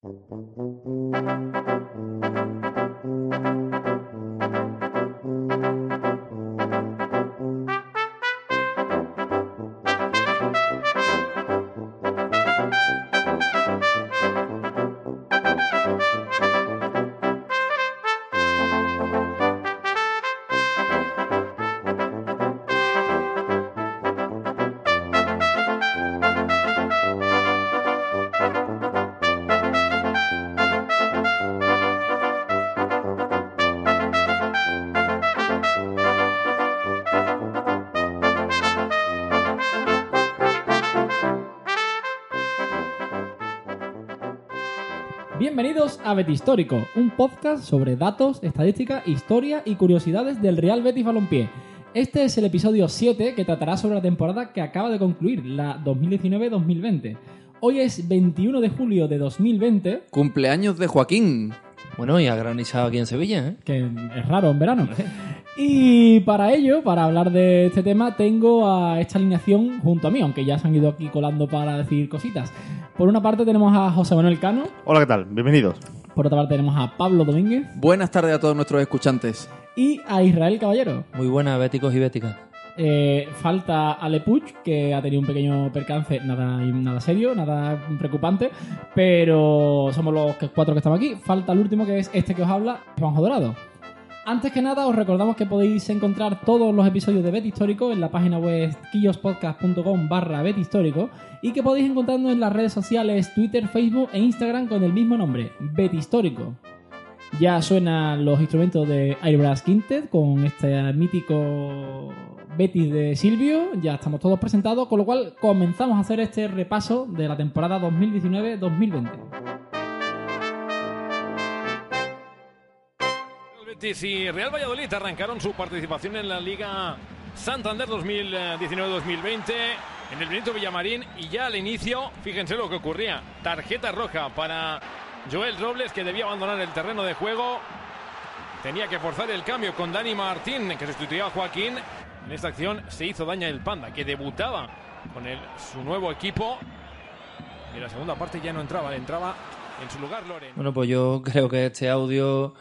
Bienvenidos a Betis Histórico, un podcast sobre datos, estadística, historia y curiosidades del Real Betis Balompié. Este es el episodio 7 que tratará sobre la temporada que acaba de concluir, la 2019-2020. Hoy es 21 de julio de 2020, Cumpleaños de Joaquín. Bueno, y ha granizado aquí en Sevilla, ¿eh? que es raro en verano. Y para ello, para hablar de este tema, tengo a esta alineación junto a mí, aunque ya se han ido aquí colando para decir cositas. Por una parte tenemos a José Manuel Cano, Hola, ¿qué tal? Bienvenidos. Por otra parte tenemos a Pablo Domínguez Buenas tardes a todos nuestros escuchantes. y a Israel Caballero. Muy buena, béticos y béticas. Eh, falta Ale Puig, que ha tenido un pequeño percance, nada, nada serio, nada preocupante, pero somos los cuatro que estamos aquí. Falta el último, que es este que os habla, Juanjo Dorado. Antes que nada, os recordamos que podéis encontrar todos los episodios de Bet Histórico en la página web quillospodcast.com barra Bet Histórico y que podéis encontrarnos en las redes sociales Twitter, Facebook e Instagram con el mismo nombre, Bet Histórico. Ya suenan los instrumentos de Airbrush Quintet con este mítico Betis de Silvio. Ya estamos todos presentados, con lo cual comenzamos a hacer este repaso de la temporada 2019-2020. Betis y Real Valladolid arrancaron su participación en la Liga Santander 2019-2020 en el Benito Villamarín y ya al inicio, fíjense lo que ocurría, tarjeta roja para Joel Robles que debía abandonar el terreno de juego, tenía que forzar el cambio con Dani Martín que sustituía a Joaquín, en esta acción se hizo daño el Panda que debutaba con su nuevo equipo. Y en la segunda parte ya no entraba, entraba en su lugar Loren. Bueno, pues yo creo que este audio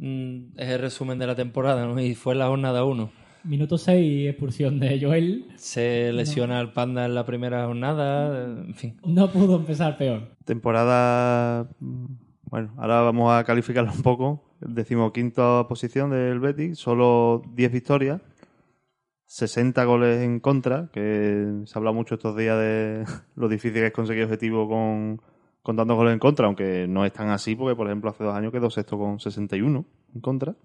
mm, es el resumen de la temporada, ¿no? Y fue la jornada 1. Minuto 6, expulsión de Joel. Se lesiona al Panda en la primera jornada, en fin. No pudo empezar peor. Temporada. mm, Bueno, ahora vamos a calificarla un poco. Decimoquinta posición del Betis, solo 10 victorias, 60 goles en contra, que se habla mucho estos días de lo difícil que es conseguir objetivo con, con tantos goles en contra, aunque no es tan así, porque por ejemplo hace dos años quedó sexto con 61 en contra.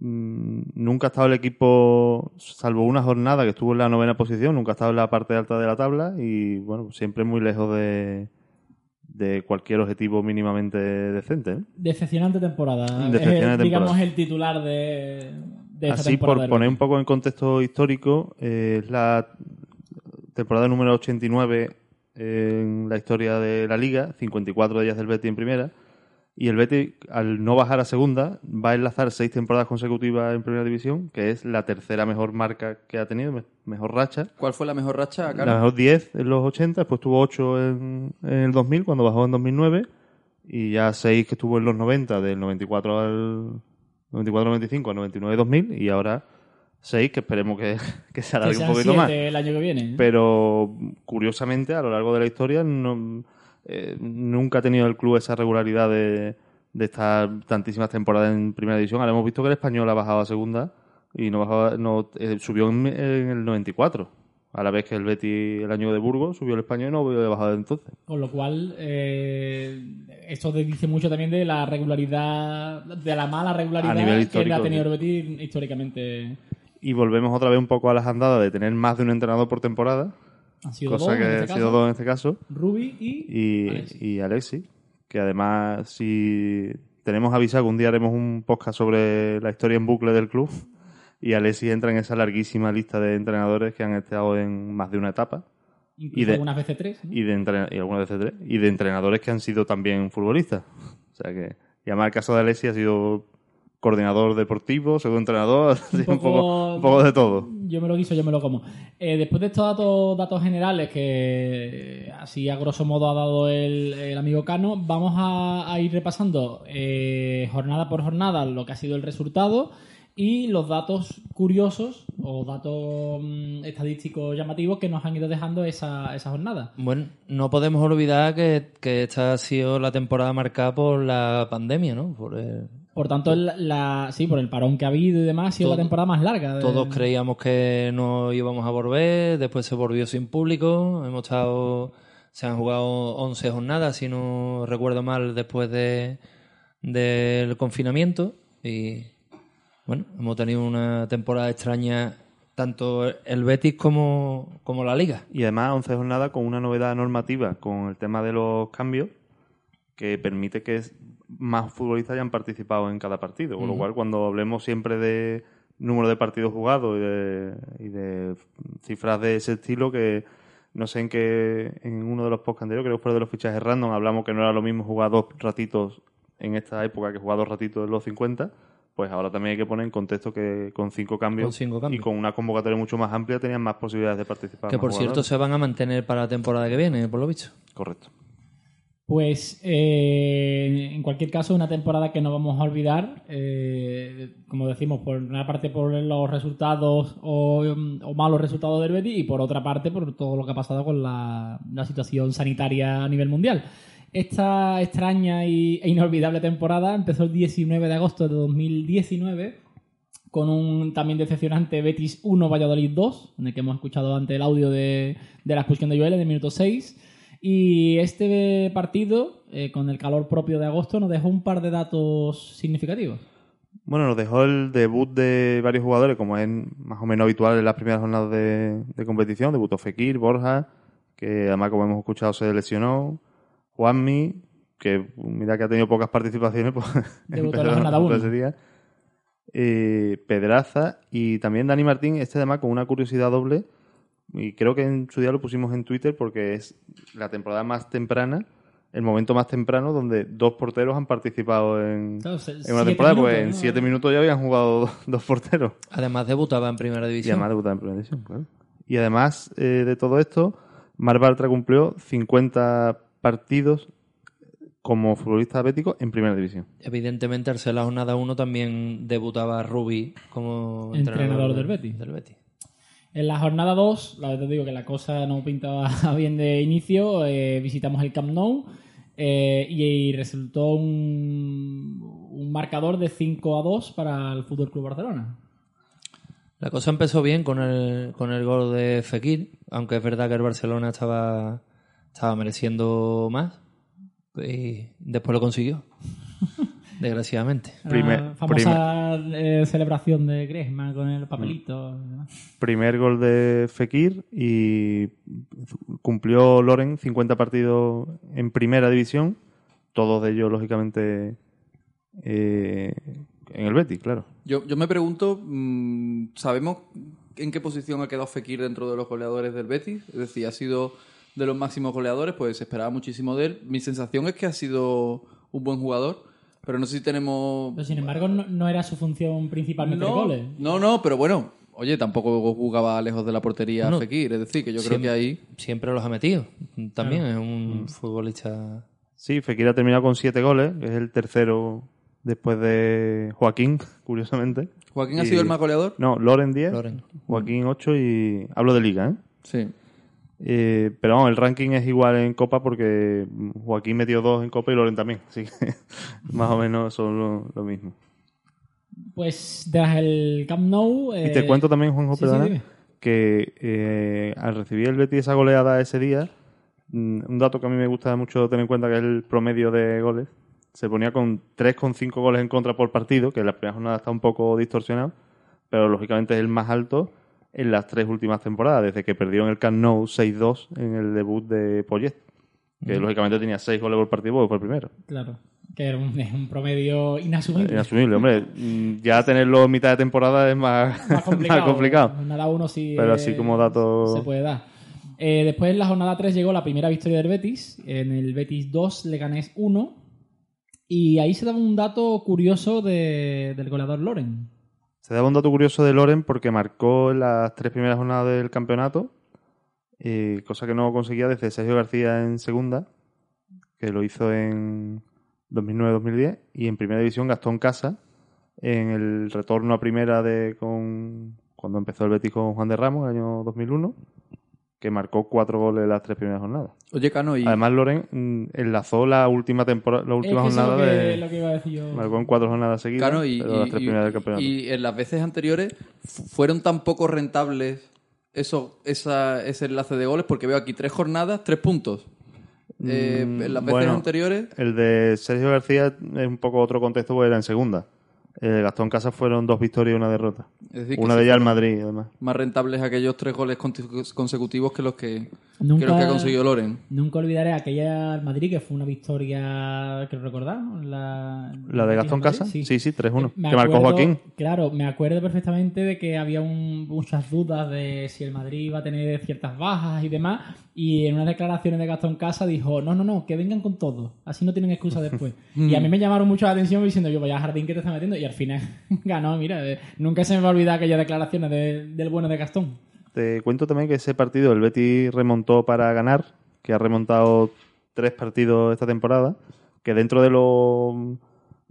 Mm, Nunca ha estado el equipo, salvo una jornada que estuvo en la novena posición, nunca ha estado en la parte alta de la tabla y bueno, siempre muy lejos de, de cualquier objetivo mínimamente decente. ¿eh? Decepcionante temporada. Decepcionante Es, digamos, temporada. el titular de, de esta Así, temporada por poner un poco en contexto histórico, eh, es la temporada número 89 en la historia de la liga, 54 de ellas del Betis en primera, y el Betis, al no bajar a segunda, va a enlazar seis temporadas consecutivas en primera división, que es la tercera mejor marca que ha tenido, me- mejor racha. ¿Cuál fue la mejor racha, La Cano? mejor 10 en los 80, después tuvo 8 en, en el 2000, cuando bajó en 2009, y ya 6 que estuvo en los 90, del 94 al 94-95 al 99-2000, y ahora 6 que esperemos que, que se Que alargue un poquito más. el año que viene. ¿eh? Pero curiosamente, a lo largo de la historia, no, eh, nunca ha tenido el club esa regularidad de, de estar tantísimas temporadas en primera división. Ahora hemos visto que el español ha bajado a segunda y no bajaba, no, eh, subió en, en el 94. A la vez que el Betis el año de Burgos subió el español y no había bajado desde entonces. Con lo cual, eh, esto dice mucho también de la regularidad, de la mala regularidad que ha tenido el Betis históricamente. Y volvemos otra vez un poco a las andadas de tener más de un entrenador por temporada, Han sido cosa dos, que en este ha caso, sido dos en este caso. Rubi y, y Alexis. y Alexis, que además si tenemos avisado que un día haremos un podcast sobre la historia en bucle del club y Alexis entra en esa larguísima lista de entrenadores que han estado en más de una etapa incluso y de- algunas veces tres. ¿no? y de y algunas veces tres, y de entrenadores que han sido también futbolistas. O sea que llamar el caso de Alexis ha sido coordinador deportivo, segundo entrenador, un, poco, un poco de todo. yo me lo guiso, yo me lo como. Eh, después de estos datos, datos generales que así a grosso modo ha dado el, el amigo Cano, vamos a, a ir repasando eh, jornada por jornada lo que ha sido el resultado y los datos curiosos o datos mm, estadísticos llamativos que nos han ido dejando esa, esa jornada. Bueno, no podemos olvidar que, que esta ha sido la temporada marcada por la pandemia, ¿no? Por el- Por tanto, la, la- sí, por el parón que ha habido y demás, ha sido Todo- la temporada más larga. de- Todos creíamos que no íbamos a volver, después se volvió sin público, hemos estado, se han jugado 11 jornadas, si no recuerdo mal, después de, del confinamiento y bueno, hemos tenido una temporada extraña tanto el Betis como, como la Liga. Y además 11 jornadas con una novedad normativa con el tema de los cambios que permite que más futbolistas hayan participado en cada partido. Con lo cual, cuando hablemos siempre de número de partidos jugados y de, y de cifras de ese estilo, que no sé en qué, en uno de los podcasts anteriores, creo que fue de los fichajes random, hablamos que no era lo mismo jugar dos ratitos en esta época que jugar dos ratitos en los 50. Pues ahora también hay que poner en contexto que con cinco cambios, Con cinco cambios. y con una convocatoria mucho más amplia tenían más posibilidades de participar. Que por cierto se van a mantener para la temporada que viene, por lo visto. Correcto. Pues eh, en cualquier caso, una temporada que no vamos a olvidar, eh, como decimos, por una parte por los resultados o, malos resultados del Betis y por otra parte por todo lo que ha pasado con la, situación sanitaria a nivel mundial. Esta extraña y, e inolvidable temporada empezó el 19 de agosto de 2019 con un también decepcionante Betis 1 Valladolid 2, en el que hemos escuchado antes el audio de, de la expulsión de Joel en el minuto 6. Y este partido, eh, con el calor propio de agosto, nos dejó un par de datos significativos. Bueno, nos dejó el debut de varios jugadores, como es más o menos habitual en las primeras jornadas de, de competición. Debutó Fekir, Borja, que además, como hemos escuchado, se lesionó. Juanmi, que mira que ha tenido pocas participaciones, pues Debutó en la jornada uno. ese día. Eh, Pedraza y también Dani Martín, este además con una curiosidad doble. Y creo que en su día lo pusimos en Twitter porque es la temporada más temprana, el momento más temprano donde dos porteros han participado en, Claro, se- en una temporada, pues minutos, en ¿no? siete minutos ya habían jugado dos, dos porteros. Además debutaba en Primera Y División. además debutaba en primera división, claro. Y además eh, de todo esto, Mar Bartra cumplió 50 partidos como futbolista bético en primera división. Evidentemente, al ser la jornada 1 también debutaba Rubi como Entrenador de- del Betis. del Betis. En la jornada 2, la verdad te digo que la cosa no pintaba bien de inicio, eh, visitamos el Camp Nou eh, y, resultó un, marcador de 5 a 2 para el Fútbol Club Barcelona. La cosa empezó bien con el, con el gol de Fekir, aunque es verdad que el Barcelona estaba, estaba mereciendo más. Y después lo consiguió. Desgraciadamente. La Primer- famosa eh, celebración de Griezmann con el papelito. y demás. Primer gol de Fekir y cumplió Loren 50 partidos en primera división, todos de ellos, lógicamente, eh, en el Betis, claro. Yo, yo me pregunto, mm, ¿sabemos en qué posición ha quedado Fekir dentro de los goleadores del Betis? Es decir, ha sido de los máximos goleadores, pues se esperaba muchísimo de él. Mi sensación es que ha sido un buen jugador, pero no sé si tenemos... Pero sin embargo, no, no era su función principal meter no, goles. no, no, pero bueno, oye, tampoco jugaba lejos de la portería No. Fekir, es decir, que yo creo que ahí... Siempre los ha metido. También es un futbolista. Sí, Fekir ha terminado con 7 goles, que es el tercero después de Joaquín, curiosamente. ¿Joaquín ha sido el más goleador? No, Loren 10, Loren. Joaquín 8 y... Hablo de liga, ¿eh? Sí. Eh, pero vamos, el ranking es igual en Copa porque Joaquín metió dos en Copa y Loren también. Así que más o menos son lo, lo mismo. Pues tras el Camp Nou... Y te cuento también, Juanjo, sí, sí, perdona, dime. que eh, al recibir el Betis esa goleada ese día, mm, un dato que a mí me gusta mucho tener en cuenta que es el promedio de goles, se ponía con 3,5 goles en contra por partido, que en la primera jornada está un poco distorsionado, pero lógicamente es el más alto en las tres últimas temporadas, desde que perdió en el Camp Nou 6-2 en el debut de Poyet, que lógicamente tenía 6 goles por partido porque fue el primero. Claro, que era un, es un promedio inasumible. Inasumible, hombre. Mm, Ya tenerlo en mitad de temporada es más, más complicado. más complicado. Jornada 1 sí. Pero así como dato- Se puede dar. Eh, después en la jornada 3 llegó la primera victoria del Betis. En el Betis 2, Leganés 1. Y ahí se daba un dato curioso de- del goleador Loren. Se da un dato curioso de Loren porque marcó las tres primeras jornadas del campeonato, cosa que no conseguía desde Sergio García en segunda, que lo hizo en 2009-2010, y en primera división Gastón Casa, en el retorno a primera de con cuando empezó el Betis con Juan de Ramos, en el año 2001, que marcó cuatro goles en las tres primeras jornadas. Oye, Cano, y Además, Loren mm, enlazó la última temporada, la última Es que jornada que, de. lo que iba a decir yo. Marcó en cuatro jornadas seguidas, Cano, y, pero las tres y- primeras del campeonato. y en las veces anteriores fu- fueron tan poco rentables eso, esa, ese enlace de goles, porque veo aquí tres jornadas, tres puntos. Eh, Mm, en las veces bueno. anteriores, El de Sergio García es un poco otro contexto porque era en segunda. El Gastón Casas fueron dos victorias y una derrota. es decir, que Una sí de ellas al Madrid, además. más rentables aquellos tres goles consecutivos que los que, Nunca- que los que ha conseguido Loren. Nunca olvidaré aquella al Madrid que fue una victoria, creo recordar, la, ¿La de Gastón Casas? Sí, sí, 3-1. Me Que marcó acuerdo- Joaquín. Claro, me acuerdo perfectamente de que había un- muchas dudas de si el Madrid iba a tener ciertas bajas y demás. Y en unas declaraciones de Gastón Casa dijo: No, no, no, que vengan con todo. Así no tienen excusa después. y a mí me llamaron mucho la atención diciendo: Yo, vaya jardín que te está metiendo. Y al final ganó. Mira, eh, nunca se me va a olvidar aquellas declaraciones de- del bueno de Gastón. Te cuento también que ese partido el Betis remontó para ganar, que ha remontado tres partidos esta temporada, que dentro de lo,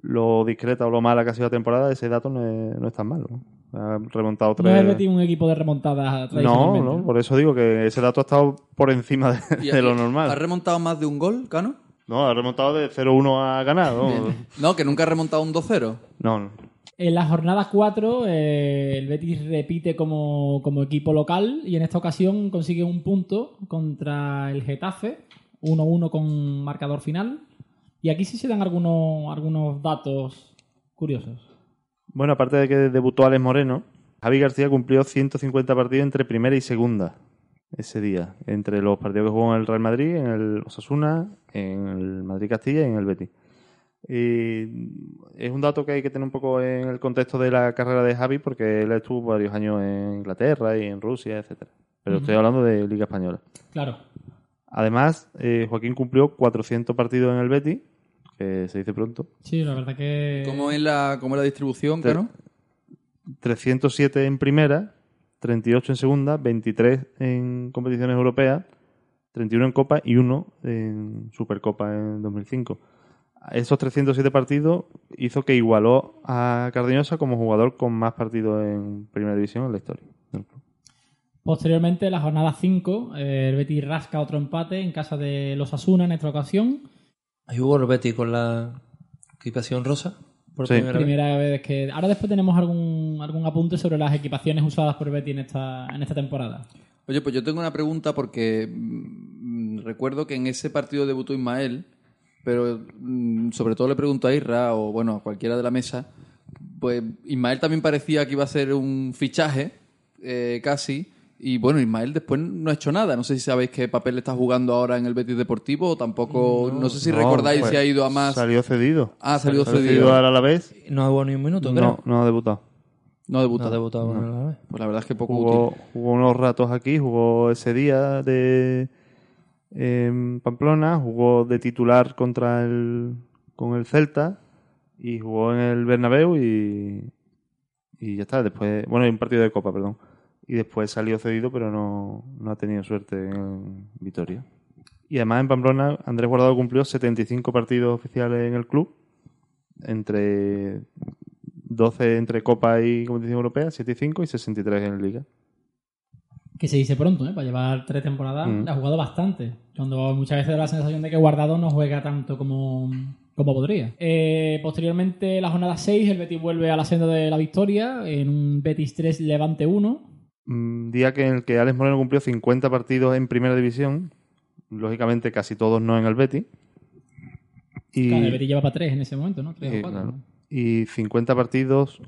lo discreta o lo mala que ha sido la temporada, ese dato no es, no es tan malo. Ha remontado No tres... es el Betis un equipo de remontadas no, tradicionalmente. no, por eso digo que ese dato ha estado por encima de, lo y- ¿Ha normal. remontado más de un gol, Cano? No, ha remontado de 0-1 a ganar. No, No, que nunca ha remontado un 2-0. no. no. En la jornada 4, eh, el Betis repite como, como equipo local y en esta ocasión consigue un punto contra el Getafe, 1-1 con marcador final. Y aquí sí se dan algunos, algunos datos curiosos. Bueno, aparte de que debutó Alex Moreno, Javi García cumplió 150 partidos entre primera y segunda ese día, entre los partidos que jugó en el Real Madrid, en el Osasuna, en el Madrid Castilla y en el Betis. Y es un dato que hay que tener un poco en el contexto de la carrera de Javi, porque él estuvo varios años en Inglaterra y en Rusia, etcétera. Pero estoy hablando de Liga Española. Claro. Además, eh, Joaquín cumplió 400 partidos en el Betis, que se dice pronto. Sí, la verdad que... ¿Cómo es la, cómo es la distribución, Te- Cano? 307 en primera, 38 en segunda, 23 en competiciones europeas, 31 en Copa y 1 en Supercopa en 2005. Esos 307 partidos hizo que igualó a Cardeñosa como jugador con más partidos en primera división en la historia. del club. Posteriormente, en la jornada 5, eh, el Betis rasca otro empate en casa de los Asuna en esta ocasión. Ahí jugó el Betis con la equipación rosa. Por Sí. primera vez. Primera vez que... Ahora después tenemos algún, algún apunte sobre las equipaciones usadas por el Betis en esta, en esta temporada. Oye, pues yo tengo una pregunta porque mm, recuerdo que en ese partido debutó Ismael, pero mm, sobre todo le pregunto a Irra o bueno, a cualquiera de la mesa, pues Ismael también parecía que iba a ser un fichaje, eh, casi, y bueno, Ismael después no ha hecho nada. No sé si sabéis qué papel está jugando ahora en el Betis Deportivo o tampoco, no, sé si No, recordáis pues, si ha ido a más... Salió cedido. Ah, ha salido Salió cedido. al Alavés. No ha jugado ni un minuto, No, creo. no. No ha debutado. No ha debutado con el Alavés. Pues la verdad es que poco Jugó, útil. jugó unos ratos aquí, jugó ese día de en Pamplona, jugó de titular contra el con el Celta y jugó en el Bernabéu y y ya está. Después, bueno, en un partido de Copa, perdón. Y después salió cedido, pero no, no ha tenido suerte en Vitoria. Y además en Pamplona, Andrés Guardado cumplió 75 partidos oficiales en el club, entre 12 entre Copa y competición europea, 7 y 5 y 63 en Liga. Que se dice pronto, ¿eh? Para llevar tres temporadas, Mm. ha jugado bastante. Cuando muchas veces da la sensación de que Guardado no juega tanto como, como podría. Eh, posteriormente, la jornada 6, el Betis vuelve a la senda de la victoria en un Betis 3 Levante 1. Un día que en el que Alex Moreno cumplió 50 partidos en primera división, lógicamente casi todos no en el Betis. Y, Claro, el Betis llevaba 3 en ese momento, ¿no? 3 eh, o 4. claro. Y 50 partidos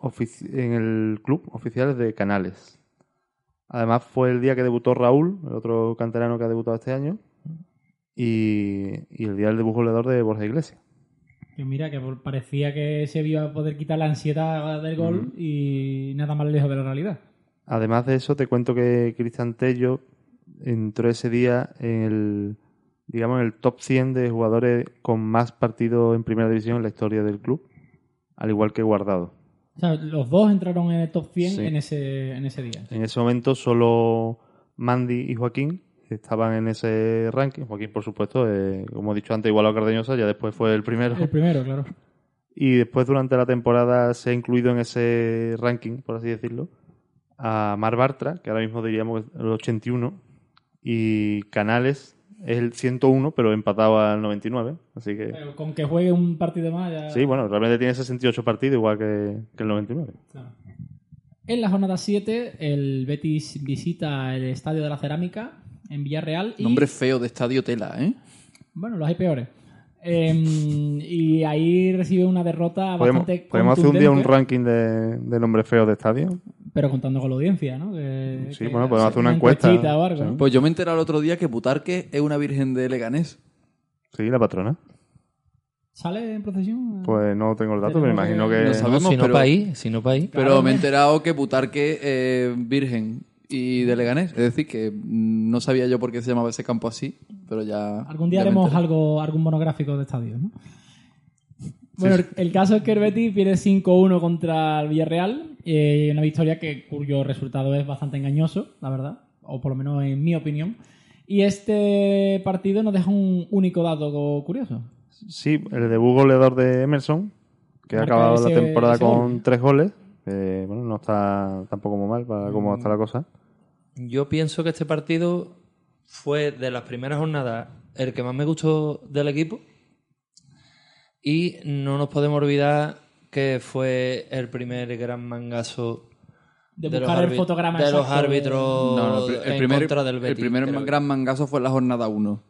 en el club oficiales de Canales. Además fue el día que debutó Raúl, el otro canterano que ha debutado este año, y, y el día del debut goleador de Borja Iglesias. Que mira, que parecía que se iba a poder quitar la ansiedad del gol y nada más lejos de la realidad. Además de eso, te cuento que Cristian Tello entró ese día en el, digamos, en el top 100 de jugadores con más partidos en primera división en la historia del club, al igual que Guardado. O sea, los dos entraron en el top 100 Sí. en, ese, en ese día. En ese momento solo Mandy y Joaquín estaban en ese ranking. Joaquín, por supuesto, eh, como he dicho antes, igual a Cardeñosa, ya después fue el primero. El primero, claro. Y después durante la temporada se ha incluido en ese ranking, por así decirlo, a Mar Bartra, que ahora mismo diríamos el 81, y Canales es el 101, pero empatado al 99. Así que Pero con que juegue un partido más ya... sí, bueno, realmente tiene 68 partidos igual que, que el 99. Claro. En la jornada 7, el Betis visita el Estadio de la Cerámica en Villarreal. Y, Nombre feo de estadio tela, ¿eh? Bueno, los hay peores. Em, y ahí recibe una derrota Podemos, bastante podemos hacer un día un ranking de, de nombres feos de estadio. Pero contando con la audiencia, ¿no? Que- Sí, que bueno, podemos hacer una encuesta. o algo. Pues yo me he enterado el otro día que Butarque es una virgen de Leganés. Sí, la patrona. ¿Sale en procesión? Pues no tengo el dato, pero Tenemos imagino que-. No sabemos, si no pero- para ahí, si no para ahí. Pero Claro, me he enterado que Butarque es virgen y de Leganés. Es decir, que mm, no sabía yo por qué se llamaba ese campo así, pero ya... Algún día ya me haremos enteré. algo, algún monográfico de estadios, ¿no? Bueno, el- el caso es que el Betis pierde 5-1 contra el Villarreal, eh, una victoria que, cuyo resultado es bastante engañoso, la verdad, o por lo menos en mi opinión. Y este partido nos deja un único dato curioso. Sí, el debut goleador de Emerson, que ha acabado la temporada con gol. tres goles. bueno, no está tampoco muy mal para cómo está la cosa. Yo pienso que este partido fue de las primeras jornadas el que más me gustó del equipo. Y no nos podemos olvidar que fue el primer gran mangazo De los buscar el árbi- fotograma de los exacto de- árbitros No, no, el, el en primer, contra del el Betis. primer creo. gran mangazo fue en la jornada 1.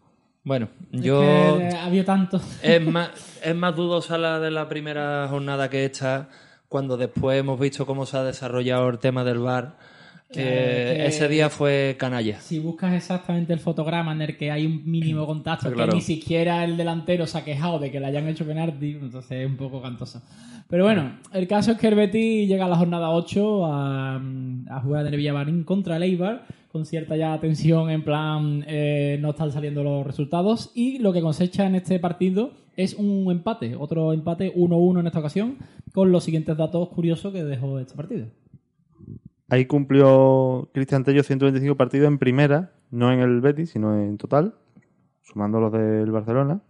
Bueno, Es yo... que, eh, había tanto. Es más, es más dudosa la de la primera jornada que esta, cuando después hemos visto cómo se ha desarrollado el tema del bar. Que- ese día fue canalla. Si buscas exactamente el fotograma en el que hay un mínimo contacto, Está claro. que ni siquiera el delantero se ha quejado de que le hayan hecho penalti, entonces es un poco cantoso. Pero bueno, el caso es que el Betis llega a la jornada 8 a, a jugar en el Villamarín contra el Eibar, con cierta ya tensión en plan eh, no están saliendo los resultados, y lo que cosecha en este partido es un empate, otro empate 1-1 en esta ocasión, con los siguientes datos curiosos que dejó este partido. Ahí cumplió Cristian Tello 125 partidos en primera, no en el Betis, sino en total, sumando los del Barcelona.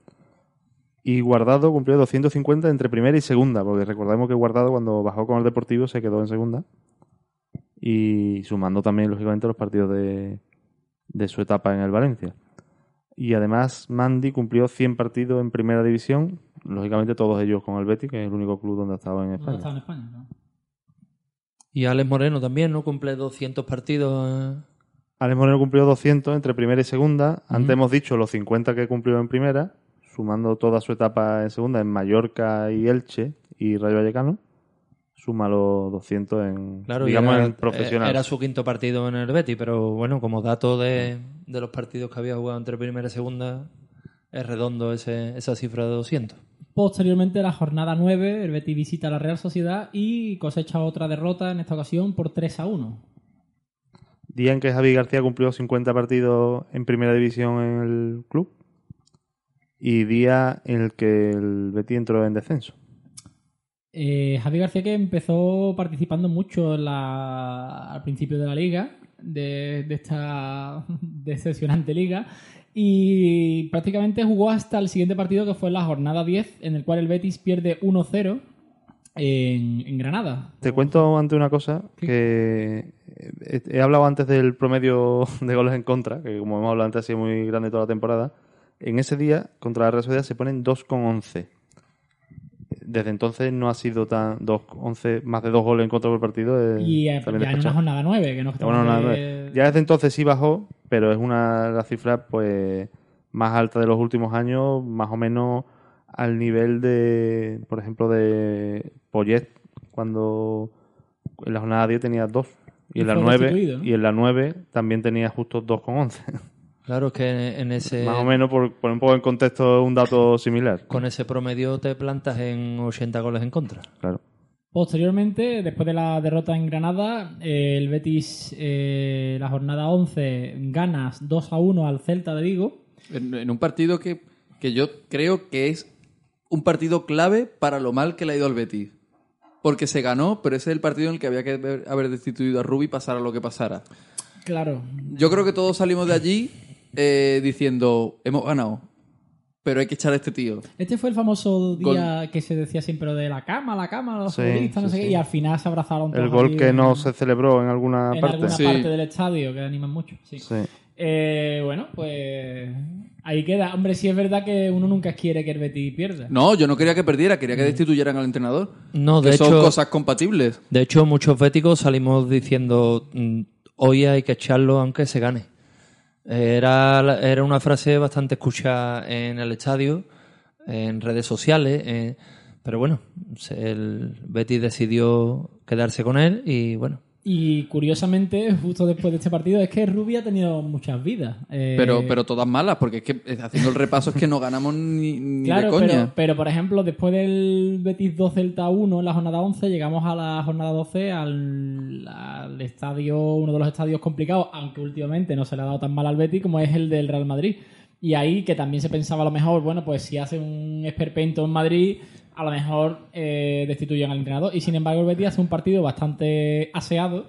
Y Guardado cumplió 250 entre primera y segunda, porque recordemos que Guardado cuando bajó con el Deportivo se quedó en segunda. Y sumando también, lógicamente, los partidos de, de su etapa en el Valencia. Y además, Mandy cumplió 100 partidos en primera división, lógicamente todos ellos con el Betis, que es el único club donde ha estado en España. estaba en España, ¿no? Y Alex Moreno también, ¿no? Cumple 200 partidos. eh. Alex Moreno cumplió 200 entre primera y segunda. Antes hemos dicho los 50 que cumplió en primera, sumando toda su etapa en segunda en Mallorca y Elche y Rayo Vallecano. Suma los 200 en, Claro, digamos, era, en profesional. era su quinto partido en el Betis, pero bueno, como dato de, de los partidos que había jugado entre primera y segunda, es redondo ese, esa cifra de 200. Posteriormente, la jornada 9, el Betis visita a la Real Sociedad y cosecha otra derrota, en esta ocasión por 3 a 1. Día en que Javi García cumplió 50 partidos en primera división en el club. Y día en el que el Betis entró en descenso. Eh, Javi García que empezó participando mucho en la- al principio de la liga, de, de esta decepcionante liga, y prácticamente jugó hasta el siguiente partido que fue la jornada 10, en el cual el Betis pierde 1-0 en, en Granada. Te cuento antes una cosa, que he, he hablado antes del promedio de goles en contra, que como hemos hablado antes ha sido muy grande toda la temporada. En ese día, contra la Real Sociedad, se ponen 2,11. Desde entonces no ha sido tan 2,11, más de dos goles en contra por partido. eh, Y eh, está ya en una jornada 9, que no Ya, bueno, de- ya desde entonces sí bajó, pero es una de las cifras pues más alta de los últimos años, más o menos al nivel de, por ejemplo, de Poyet, cuando en la jornada 10 tenía 2 y, Y en la fue 9 destituido, ¿no? y en la 9 también tenía justo 2,11. Claro, es que en ese, más o menos por poner un poco en contexto un dato similar. con ese promedio te plantas en 80 goles en contra. Claro. Posteriormente, después de la derrota en Granada, eh, el Betis, eh, la jornada 11, ganas 2 a 1 al Celta de Vigo. En, en un partido que, que yo creo que es un partido clave para lo mal que le ha ido al Betis. porque se ganó, pero ese es el partido en el que había que haber- haber destituido a Rubi pasara lo que pasara. Claro. Yo creo que todos salimos de allí eh, diciendo, hemos ganado, pero hay que echar a este tío. Este fue el famoso día que se decía siempre de la cama, la cama, los Sí, futbolistas, no sí, sé qué, sí. y al final se abrazaron todos El gol que en- no se celebró en alguna en parte. alguna Sí. parte del estadio, que animan mucho. Sí. Sí. Eh, bueno, pues ahí queda. Hombre, sí es verdad que uno nunca quiere que el Betis pierda. No, yo no quería que perdiera, quería que destituyeran al entrenador. No, de que son hecho, cosas compatibles. de hecho, muchos béticos salimos diciendo mm, hoy hay que echarlo aunque se gane. Era, era una frase bastante escuchada en el estadio, en redes sociales, eh, pero bueno, el Betis decidió quedarse con él y bueno, Y curiosamente, justo después de este partido, es que Rubi ha tenido muchas vidas. Eh, Pero, pero todas malas, porque es que eh, haciendo el repaso es que no ganamos ni, ni Claro, de coña. pero, pero por ejemplo, después del Betis 2 Celta 1 en la jornada 11, llegamos a la jornada 12 al, al estadio, uno de los estadios complicados, aunque últimamente no se le ha dado tan mal al Betis como es el del Real Madrid. Y ahí que también se pensaba a lo mejor, bueno, pues si hace un esperpento en Madrid, a lo mejor eh, destituyen al entrenador. Y sin embargo, el Betis hace un partido bastante aseado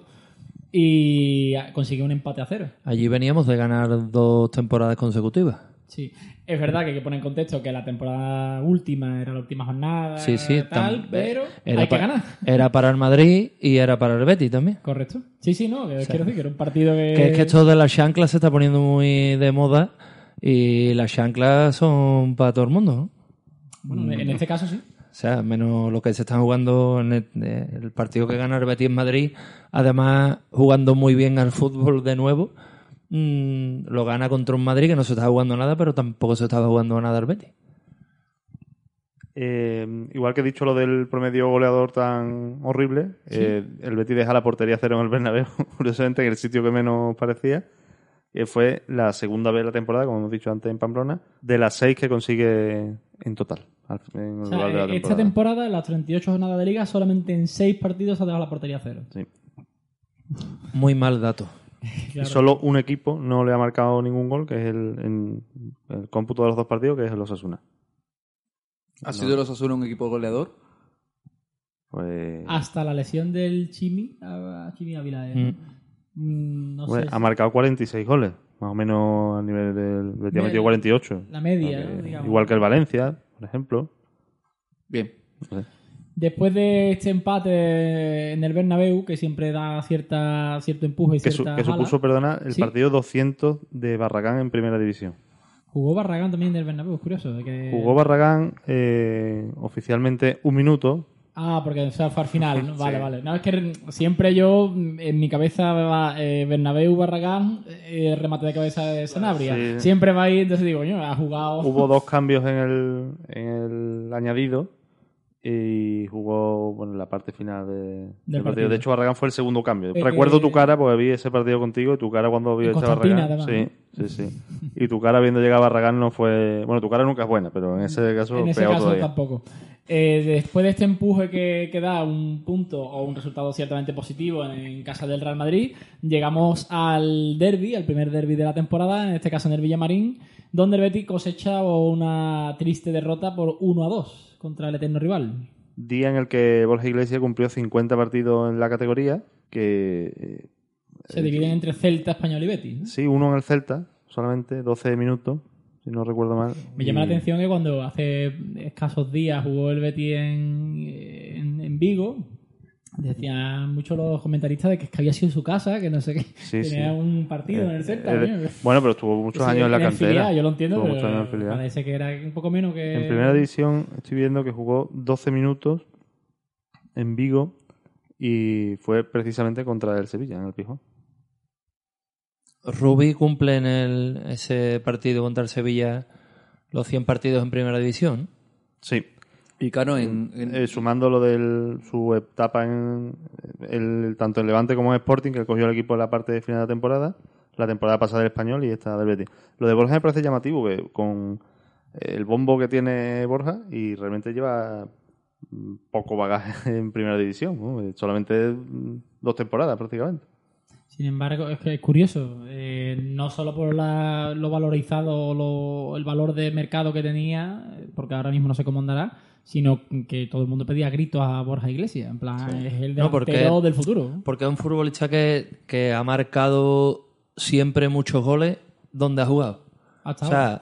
y consigue un empate a cero. allí veníamos de ganar dos temporadas consecutivas. Sí, es verdad que hay que poner en contexto que la temporada última era la última jornada, Sí, sí, tal, tam- pero era hay que ganar. Era para el Madrid y era para el Betis también. Correcto. Sí, sí, no, que quiero decir que era un partido que... Que es que esto de las chanclas se está poniendo muy de moda y las chanclas son para todo el mundo, ¿no? Bueno, en este caso sí. O sea, menos lo que se están jugando en el, eh, el partido que gana el Betis en Madrid, además jugando muy bien al fútbol de nuevo, mm, lo gana contra un Madrid que no se está jugando nada, pero tampoco se estaba jugando nada al Betis. Eh, igual que he dicho lo del promedio goleador tan horrible, eh, el Betis deja la portería cero en el Bernabéu, curiosamente en el sitio que menos parecía. que fue la segunda vez de la temporada, como hemos dicho antes en Pamplona, de las seis que consigue en total. al- En O sea, de la esta temporada. temporada, en las 38 jornadas de liga, solamente en 6 partidos ha dejado la portería cero. Sí. Muy mal dato. Y solo un equipo no le ha marcado ningún gol, que es el, en el cómputo de los dos partidos, que es el Osasuna. ¿Ha sido el Osasuna un equipo goleador? Pues, Hasta la lesión del Chimi, a Chimi Ávila. eh. Mm, no pues, sé. ha marcado 46 goles, más o menos a nivel del Media. metido 48. La media, digamos. igual que el Valencia, por ejemplo. Bien. Después de este empate en el Bernabéu, que siempre da cierta, cierto empuje y Que, su- cierta que supuso, perdona, el Sí. partido 200 de Barragán en primera división. jugó Barragán también del Bernabéu, es curioso. de que- Jugó Barragán eh, oficialmente un minuto. Ah, porque o sea, fue al final, ¿no? Vale, vale. No, es que siempre yo, en mi cabeza va eh, Bernabéu, Barragán, eh, remate de cabeza de Sanabria. Sí. Siempre va ahí, entonces digo, coño, ha jugado... Hubo dos cambios en el, en el añadido y jugó bueno, en la parte final de- del, partido. partido. De hecho, Barragán fue el segundo cambio. Eh, Recuerdo eh, tu cara porque vi ese partido contigo y tu cara cuando vi ese Barragán. además, Sí, sí, sí. Y tu cara viendo llegar a Barragán no fue. Bueno, tu cara nunca es buena, pero en ese caso, en ese peor caso todavía. tampoco. Eh, después de este empuje que, que da un punto o un resultado ciertamente positivo en casa del Real Madrid, llegamos al derby, al primer derby de la temporada, en este caso en el Villamarín, donde el Betis cosecha una triste derrota por 1 a 2 contra el eterno rival. Día en el que Borja Iglesias cumplió 50 partidos en la categoría, que eh, Se dividen entre Celta, Español y Betis. ¿no? sí, uno en el Celta, solamente 12 minutos, si no recuerdo mal. Me llama Y- la atención que cuando hace escasos días jugó el Betis en, en, en Vigo, decían muchos los comentaristas de que, es que había sido su casa, que no sé qué, Sí, tenía sí. un partido en el Celta. Eh, bueno, pero estuvo muchos Sí, años en la cantera. filial, yo lo entiendo, Estuvo pero filial. parece que era un poco menos que... En primera división estoy viendo que jugó 12 minutos en Vigo y fue precisamente contra el Sevilla, en el Pijón. Rubi cumple en el, ese partido contra el Sevilla los 100 partidos en primera división. Sí. Y claro, en, en- Eh, sumando lo de su etapa en el, tanto en Levante como en Sporting, que cogió el equipo en la parte de final de la temporada, la temporada pasada del Español y esta del Betis. Lo de Borja me parece llamativo, que con el bombo que tiene Borja y realmente lleva poco bagaje en primera división, ¿no? Eh, solamente dos temporadas prácticamente. Sin embargo, es que es curioso, eh, no solo por la- lo valorizado o lo- el valor de mercado que tenía, porque ahora mismo no sé cómo andará, sino que todo el mundo pedía gritos a Borja Iglesias. En plan, es el No, porque- del futuro. Porque es un futbolista que, que ha marcado siempre muchos goles donde ha jugado. Hasta O ahora. sea,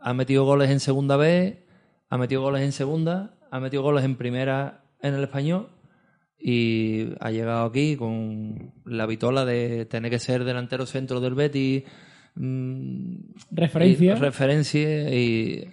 ha metido goles en segunda B, ha metido goles en segunda, ha metido goles en primera en el español y ha llegado aquí con la vitola de tener que ser delantero centro del Betis. mm, Referencia. y referencia y,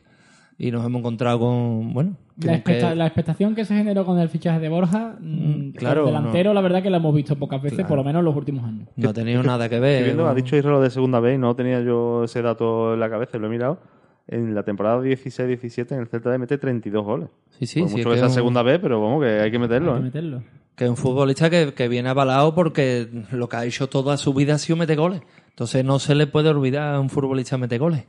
y nos hemos encontrado con, bueno, La, que- expectación que se generó con el fichaje de Borja, mm, claro, con delantero, la verdad que la hemos visto pocas veces, por lo menos en los últimos años. no ha tenido nada que Estoy ver. viendo, ¿no? ha dicho Israel lo de segunda vez y no tenía yo ese dato en la cabeza, lo he mirado. En la temporada 16-17 en el Celta de mete 32 goles. Sí, sí, Por sí, mucho es que que sea es un- segunda vez, pero vamos, que hay que meterlo. Hay que ¿eh? meterlo. que es un futbolista que, que viene avalado porque lo que ha hecho toda su vida ha sido meter goles. Entonces no se le puede olvidar a un futbolista meter goles.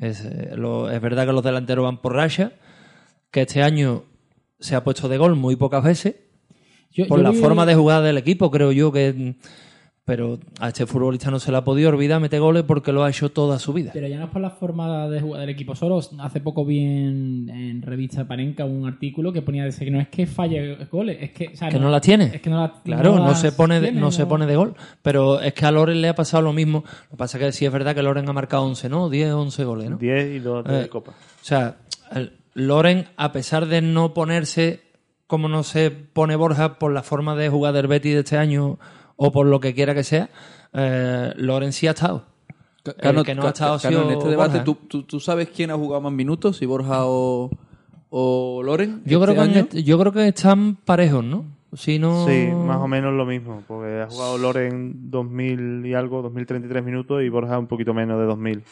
Es, eh, lo- es verdad que los delanteros van por racha, que este año se ha puesto de gol muy pocas veces, Yo- por yo la vi- forma de jugar del equipo, creo yo que... Pero a este futbolista no se le ha podido olvidar meter goles porque lo ha hecho toda su vida. Pero ya no es por la forma de jugar del equipo solo. Hace poco vi en, en revista Panenka un artículo que ponía de que no es que falle goles, es que, o sea, que no la tiene. Es que no la, Claro, no, las se pone de, tiene, no se pone de gol. Pero es que a Loren le ha pasado lo mismo. Lo que pasa es que sí es verdad que Loren ha marcado 11, ¿no? 10, 11 goles, ¿no? 10 y 2 de Eh, Copa. O sea, el- Loren, a pesar de no ponerse como no se pone Borja por la forma de jugar del Betis de este año o por lo que quiera que sea, eh, Loren sí ha estado. El que no ha estado Cano, en este debate. ¿tú, tú, tú sabes quién ha jugado más minutos? ¿Si Borja o, o Loren? Yo, este creo que este- yo creo que están parejos, ¿no? Si no... Sí, más o menos lo mismo, porque ha jugado Loren 2000 y algo, 2033 minutos y Borja un poquito menos de 2000.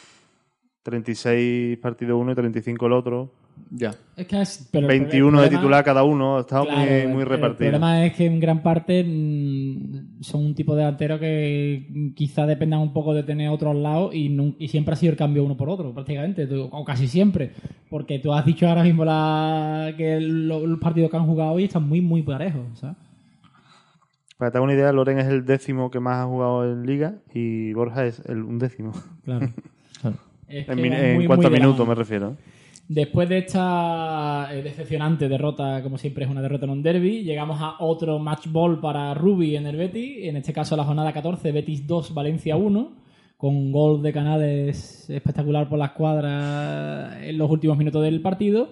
36 partido uno y 35 el otro. Ya. Es que es- pero el 21 de titular cada uno, ha estado Claro, muy, muy El repartido. problema es que en gran parte mm, son un tipo de delantero que quizá dependan un poco de tener otros lados y, nun- y siempre ha sido el cambio uno por otro, prácticamente, tú- o casi siempre. Porque tú has dicho ahora mismo la, que lo- los partidos que han jugado hoy están muy, muy parejos. ¿sabes? Para que te haga una idea, Loren es el décimo que más ha jugado en Liga y Borja es el undécimo. Claro. Es que En, en cuanto a minutos me refiero. Después de esta eh, decepcionante derrota, como siempre es una derrota en un derby, llegamos a otro match ball para Ruby en el Betis, en este caso la jornada 14, Betis 2, Valencia 1, con gol de Canales espectacular por la escuadra en los últimos minutos del partido.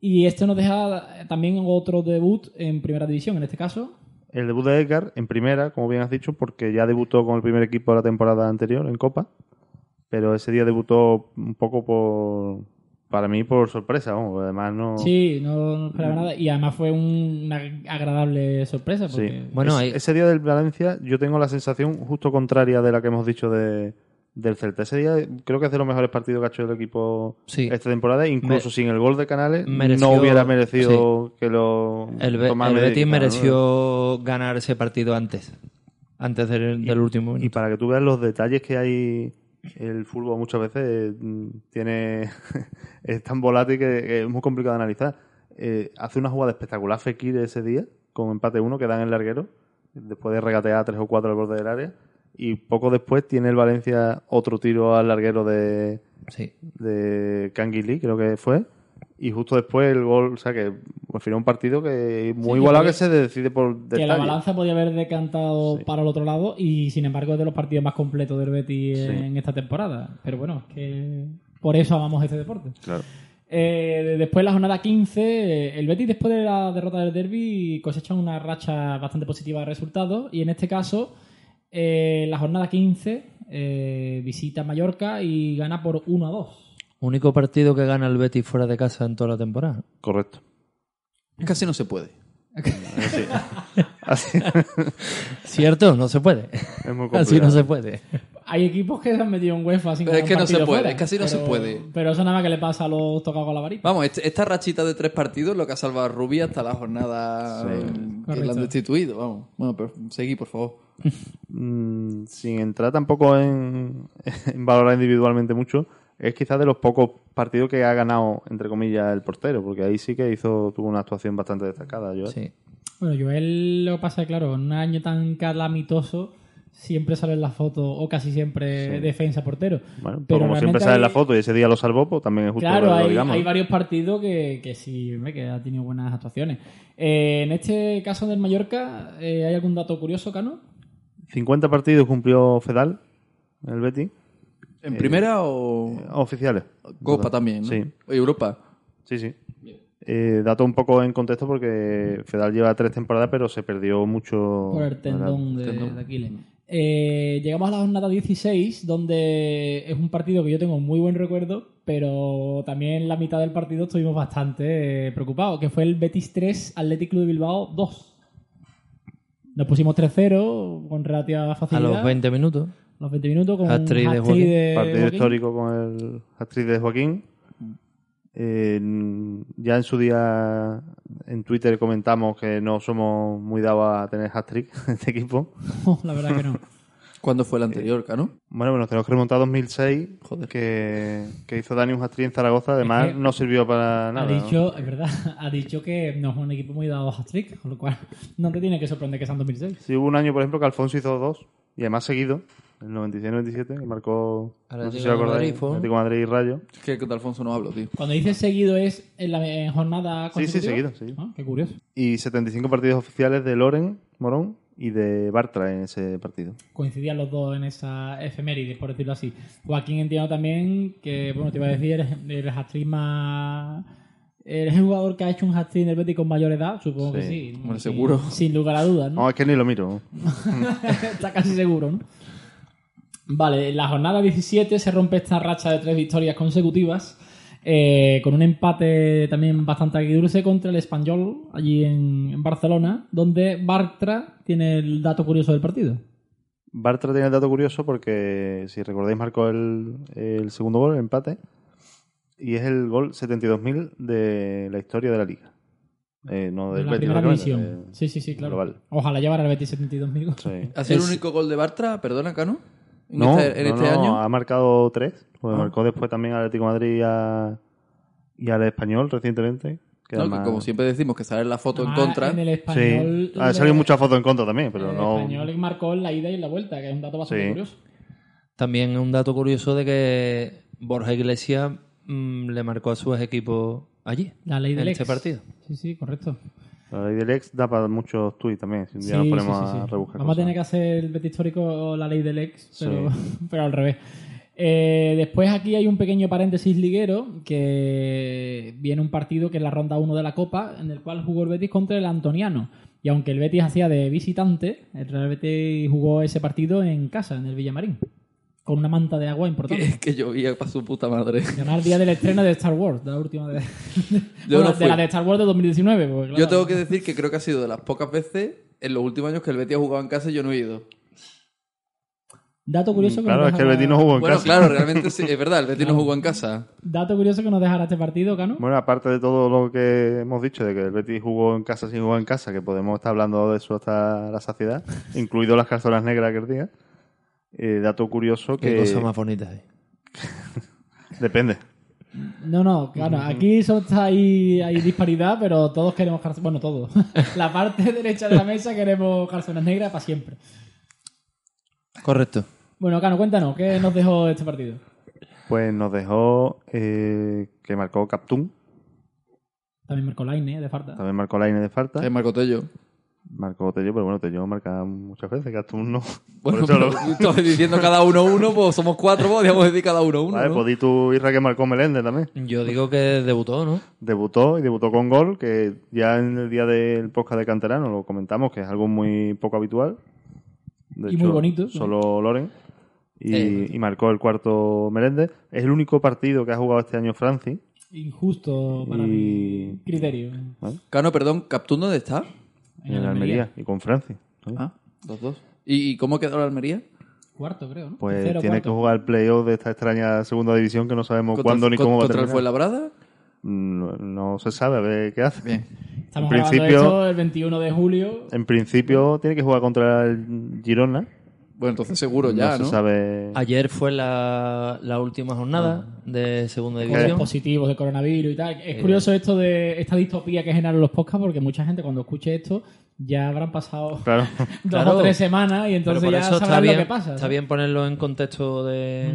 Y esto nos deja también otro debut en primera división, en este caso. El debut de Edgar en primera, como bien has dicho, porque ya debutó con el primer equipo de la temporada anterior en Copa, pero ese día debutó un poco por, para mí por sorpresa, vamos, además no... Sí, no, no esperaba nada. Y además fue un- una agradable sorpresa. Sí. Bueno, Es- ahí- Ese día del Valencia yo tengo la sensación justo contraria de la que hemos dicho de, del Celta. Ese día creo que es de los mejores partidos que ha hecho el equipo Sí. esta temporada. Incluso Me- sin el gol de Canales mereció- no hubiera merecido que lo El, Be- el Betis mereció ganar ese partido antes. Antes del, del último Y minuto. para que tú veas los detalles que hay, el fútbol muchas veces mm, tiene es tan volátil que, es muy complicado de analizar. Eh, hace una jugada espectacular Fekir ese día, con empate uno que dan en el larguero, después de regatear tres o cuatro al borde del área. Y poco después tiene el Valencia otro tiro al larguero de, Sí. de Canguilí, creo que fue. Y justo después el gol, o sea que al final un partido que muy que igualado que se decide por que la balanza podía haber decantado para el otro lado y sin embargo es de los partidos más completos del Betis en esta temporada. Pero bueno, es que por eso amamos este deporte. Claro. Eh, después la jornada 15, eh, el Betis después de la derrota del derby cosecha una racha bastante positiva de resultados y en este caso eh, la jornada 15 eh, visita Mallorca y gana por 1 a 2. Único partido que gana el Betis fuera de casa en toda la temporada. Correcto. Casi no se puede. Así ¿Cierto? No se puede. es muy Así no se puede. Hay equipos que se han metido en UEFA sin Pero es que no se puede, fuera, es que así no se pero- puede. Pero eso nada más que le pasa a los tocados con la varita. Vamos, este- esta rachita de tres partidos es lo que ha salvado a Rubí hasta la jornada que la han destituido. Vamos. Bueno, pero seguí, por favor. Mm, sin entrar tampoco en, en valorar individualmente mucho, es quizás de los pocos partidos que ha ganado, entre comillas, el portero, porque ahí sí que hizo tuvo una actuación bastante destacada. Yo, Sí. Bueno, Joel lo que pasa es claro, en un año tan calamitoso siempre sale en la foto, o casi siempre defensa portero. Bueno, Pero como siempre sale en la foto y ese día lo salvó, pues también es justo Claro, que lo hay, digamos. hay varios partidos que, que sí, que ha tenido buenas actuaciones. Eh, en este caso del Mallorca, eh, ¿hay algún dato curioso, Cano? 50 partidos cumplió Fedal, el Betis, ¿En primera o oficiales. Copa también? ¿no? Sí. Europa. Sí, sí. Eh, dato un poco en contexto porque Fedal lleva tres temporadas, pero se perdió mucho. Por el tendón de, tendón. de Aquiles. Eh, llegamos a la jornada 16, donde es un partido que yo tengo muy buen recuerdo, pero también en la mitad del partido estuvimos bastante eh, preocupados, que fue el Betis 3, Athletic Club de Bilbao 2. Nos pusimos 3-0 con relativa A facilidad. los 20 minutos. Los 20 minutos con Hat-trick de Joaquín. de Partido Joaquín. histórico con el actriz de Joaquín. Eh, ya en su día en Twitter comentamos que no somos muy dados a tener hat-trick en este equipo. la verdad que no. ¿Cuándo fue el anterior, Cano? Bueno, pues nos tenemos que remontar a 2006, Joder. que, que hizo Dani un hat-trick en Zaragoza. Además, Es que no sirvió para Ha nada. ¿no? dicho, es verdad, ha dicho que no es un equipo muy dado a hat-trick, con lo cual no te tiene que sorprender que sea en 2006. Sí, hubo un año, por ejemplo, que Alfonso hizo dos, y además seguido, el 96-97, que marcó, no sé si lo acordáis, Madrid, Madrid y Rayo. Es que de Alfonso no hablo, tío. Cuando dices seguido es en la en jornada Sí, sí, seguido, seguido. Ah, qué curioso. Y 75 partidos oficiales de Loren, Morón, y de Bartra en ese partido. Coincidían los dos en esa efeméride, por decirlo así. Joaquín entiendo también que, bueno, te iba a decir, eres el hat-trick más... ¿Eres el jugador que ha hecho un hat-trick en el Betis con mayor edad? Supongo que Sí, Sin- seguro. Sin lugar a dudas, ¿no? No, es que ni lo miro. Está casi seguro, ¿no? Vale, en la jornada 17 se rompe esta racha de tres victorias consecutivas eh, con un empate también bastante agridulce contra el Español allí en, en Barcelona, donde Bartra tiene el dato curioso del partido. Bartra tiene el dato curioso porque, si recordáis, marcó el, el segundo gol, el empate, y es el gol 72.000 de la historia de la liga. Eh, no De del la Betis, primera división. Sí, sí, sí, claro. global. Ojalá llevara al Betis 72.000 goles. Sí. ¿Ha sido Es- el único gol de Bartra? Perdona, Cano. En No, este, en no, este no, año. ha marcado tres. Pues Ah. marcó después también al Atlético de Madrid y, a- y al Español recientemente. Que No, que además- como siempre decimos que sale en la foto en Además, contra. En el español. Sí, ha salido muchas fotos en contra también, pero el no. español marcó en la ida y en la vuelta, que es un dato bastante Sí. curioso. También un dato curioso de que Borja Iglesias mm, le marcó a sus equipos allí, La ley del en ex. este partido. Sí, sí, correcto. La ley del ex da para muchos tuits también. Si un día Sí, nos ponemos sí, sí. a rebuscar. Vamos a tener que hacer el Betis histórico o la ley del ex, pero, pero al revés. Eh, después aquí hay un pequeño paréntesis liguero que viene un partido que es la ronda 1 de la Copa en el cual jugó el Betis contra el Antoniano. Y aunque el Betis hacía de visitante, el Real Betis jugó ese partido en casa, en el Villamarín, con una manta de agua importante. Que, que llovía para su puta madre. Llamar el día del estreno de Star Wars, de la última de, Yo Bueno, no de la de Star Wars de 2019. porque, Yo tengo que decir que creo que ha sido de las pocas veces en los últimos años que el Betis ha jugado en casa y yo no he ido. Dato curioso que Claro, nos es que el dejara- Betis no jugó en Bueno, casa. claro, realmente sí, es verdad, el Betis no jugó en casa. Dato curioso que nos dejará este partido, Cano. Bueno, aparte de todo lo que hemos dicho, de que el Betis jugó en casa sin jugar en casa, que podemos estar hablando de eso hasta la saciedad, incluido las cartolas negras aquel día. Eh, dato curioso Qué que cosas más bonitas hay. depende. No, no, claro, aquí solo está ahí, hay disparidad, pero todos queremos calzones. Bueno, todos. La parte derecha de la mesa queremos calzones negras para siempre. Correcto. Bueno, Cano, cuéntanos, ¿qué nos dejó este partido? Pues nos dejó eh, que marcó Captún, También marcó Laine, de falta. también marcó Laine de falta, Es Marco Tello. Marcó Tello, pero bueno, Tello marca muchas veces, Captún no. Bueno, Por eso lo- pero estoy diciendo cada uno uno, pues somos cuatro, podríamos decir cada uno uno. Vale, ¿no? pues di tú, Isra, que marcó Meléndez también. Yo digo que debutó, ¿no? Debutó y debutó con gol, que ya en el día del podcast de Canterano lo comentamos, que es algo muy poco habitual. De Y muy bonito. Solo Loren. Y, Eh. y marcó el cuarto Meléndez. Es el único partido que ha jugado este año Francis. Injusto para Y- mi criterio. Cano, perdón, ¿Captún dónde está? En, el Almería. Y con Francis. ¿no? Ah, los dos. ¿Y, cómo quedó la Almería? Cuarto, creo, ¿no? Pues Tercero, tiene que jugar el playoff de esta extraña segunda división que no sabemos ¿Contra, cuándo ni cómo va a contra el terminar. Fuenlabrada? No, no se sabe, a ver qué hace. Bien. Estamos en grabando principio- esto el 21 de julio. En principio tiene que jugar contra el Girona Bueno, entonces seguro ya, se ¿no? sabe. Ayer fue la, la última jornada de segunda Con división. positivos de coronavirus y tal. Eh. Es curioso esto de esta distopía que generan los podcasts porque mucha gente cuando escuche esto ya habrán pasado Claro. dos Claro. o tres semanas y entonces ya sabrán bien, lo que pasa. está bien ponerlo en contexto de...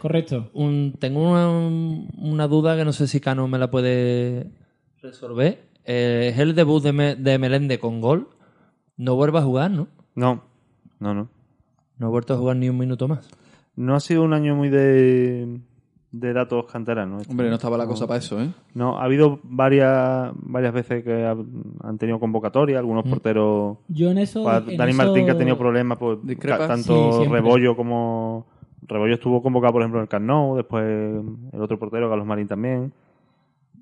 Correcto. Un- tengo una, una duda que no sé si Cano me la puede resolver. Eh, es el debut de, Me- de Melende con gol. No vuelve a jugar, ¿no? No, no, no. No ha vuelto a jugar ni un minuto más. No ha sido un año muy de, de datos canteranos. este. Hombre, no estaba la cosa para eso, ¿eh? No, ha habido varias varias veces que ha- han tenido convocatoria, algunos porteros. Yo en eso. Pues, en Dani eso- Martín que ha tenido problemas, pues tanto Sí. Rebollo como. Rebollo estuvo convocado, por ejemplo, en el Camp Nou, después el otro portero, Carlos Marín también.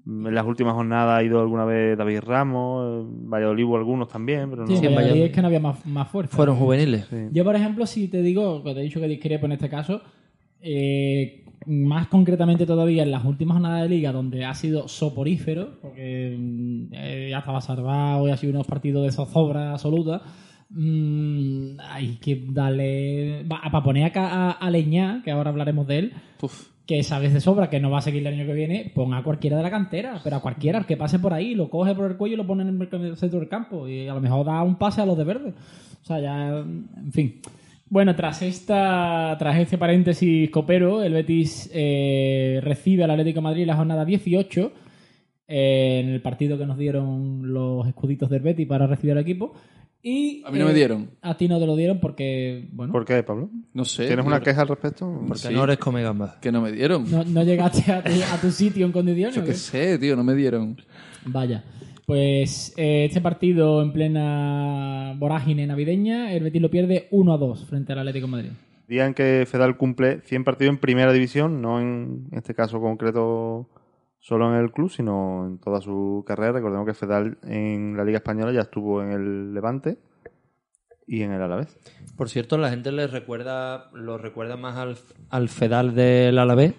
En las últimas jornadas ha ido alguna vez David Ramos, en Valladolid hubo algunos también, pero no. Sí, en Valladolid es que no había más, más fuerza. Fueron juveniles. Sí. Yo, por ejemplo, si te digo, que te he dicho que discrepo en este caso, eh, más concretamente todavía en las últimas jornadas de liga donde ha sido soporífero, porque mm, eh, ya estaba salvado y ha sido unos partidos de zozobra absoluta, mm, hay que darle... Para poner acá a, a Leñá, que ahora hablaremos de él, Uf. Que sabes de sobra que no va a seguir el año que viene, ponga a cualquiera de la cantera, pero a cualquiera al que pase por ahí, lo coge por el cuello y lo pone en el centro del campo y a lo mejor da un pase a los de verde. O sea, ya, en fin. Bueno, tras esta tras este paréntesis copero, el Betis eh, recibe al Atlético Madrid la jornada 18 eh, en el partido que nos dieron los escuditos del Betis para recibir al equipo. Y, A mí no me dieron. A ti no te lo dieron porque, bueno, ¿Por qué, Pablo? No sé. ¿Tienes una queja al respecto? Porque Sí. no eres come gambas. Que no me dieron. no, no llegaste a tu, a tu sitio en condiciones. Yo ¿o qué qué? sé, tío, no me dieron. Vaya. Pues eh, este partido en plena vorágine navideña, el Betis lo pierde 1 a 2 frente al Atlético de Madrid. Día en que Fedal cumple 100 partidos en primera división, no en este caso concreto solo en el club, sino en toda su carrera. Recordemos que Fedal en la Liga Española ya estuvo en el Levante y en el Alavés. Por cierto, la gente le recuerda, lo recuerda más al, al Fedal del Alavés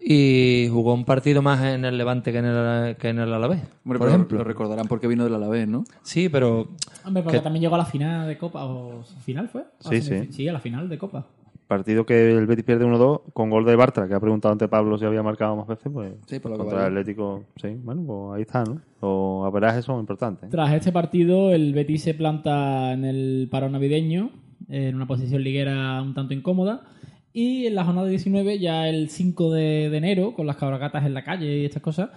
y jugó un partido más en el Levante que en el, que en el Alavés. Hombre, por pero ejemplo. lo recordarán porque vino del Alavés, ¿no? Sí, pero Hombre, porque Que- también llegó a la final de Copa. ¿O final fue? ¿A Sí, semifi- sí. Sí, a la final de Copa. Partido que el Betis pierde 1-2 con gol de Bartra, que ha preguntado ante Pablo si había marcado más veces. Pues Sí, por lo que contra el. Atlético, sí, bueno, pues ahí está, ¿no? Los averajes son importantes. Tras este partido, el Betis se planta en el parón navideño, en una posición liguera un tanto incómoda. Y en la jornada 19, ya el 5 de, de enero, con las cabragatas en la calle y estas cosas,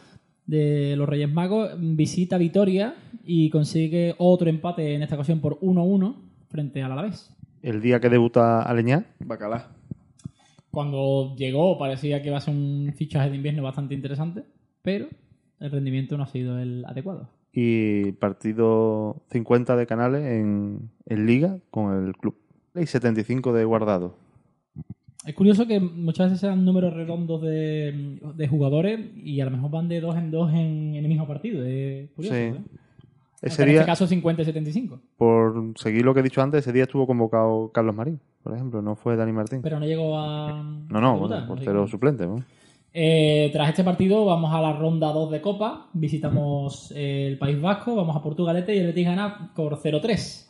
de los Reyes Magos, visita Vitoria y consigue otro empate, en esta ocasión por 1-1, frente al Alavés. El día que debuta Aleñá, Bacalá. Cuando llegó parecía que iba a ser un fichaje de invierno bastante interesante, pero el rendimiento no ha sido el adecuado. y partido 50 de Canales en, en Liga con el club. Y 75 de Guardado. Es curioso que muchas veces sean números redondos de, de jugadores y a lo mejor van de dos en dos en, en el mismo partido. Es curioso. Sí. ¿eh? Ese en día, este caso 50 y 75. por seguir lo que he dicho antes, ese día estuvo convocado Carlos Marín, por ejemplo, no fue Dani Martín. Pero no llegó a. no, no, debutar, bueno, ¿no? portero suplente. ¿no? Eh, tras este partido vamos a la ronda 2 de Copa. Visitamos eh, el País Vasco, vamos a Portugalete y el Betis gana por 0-3.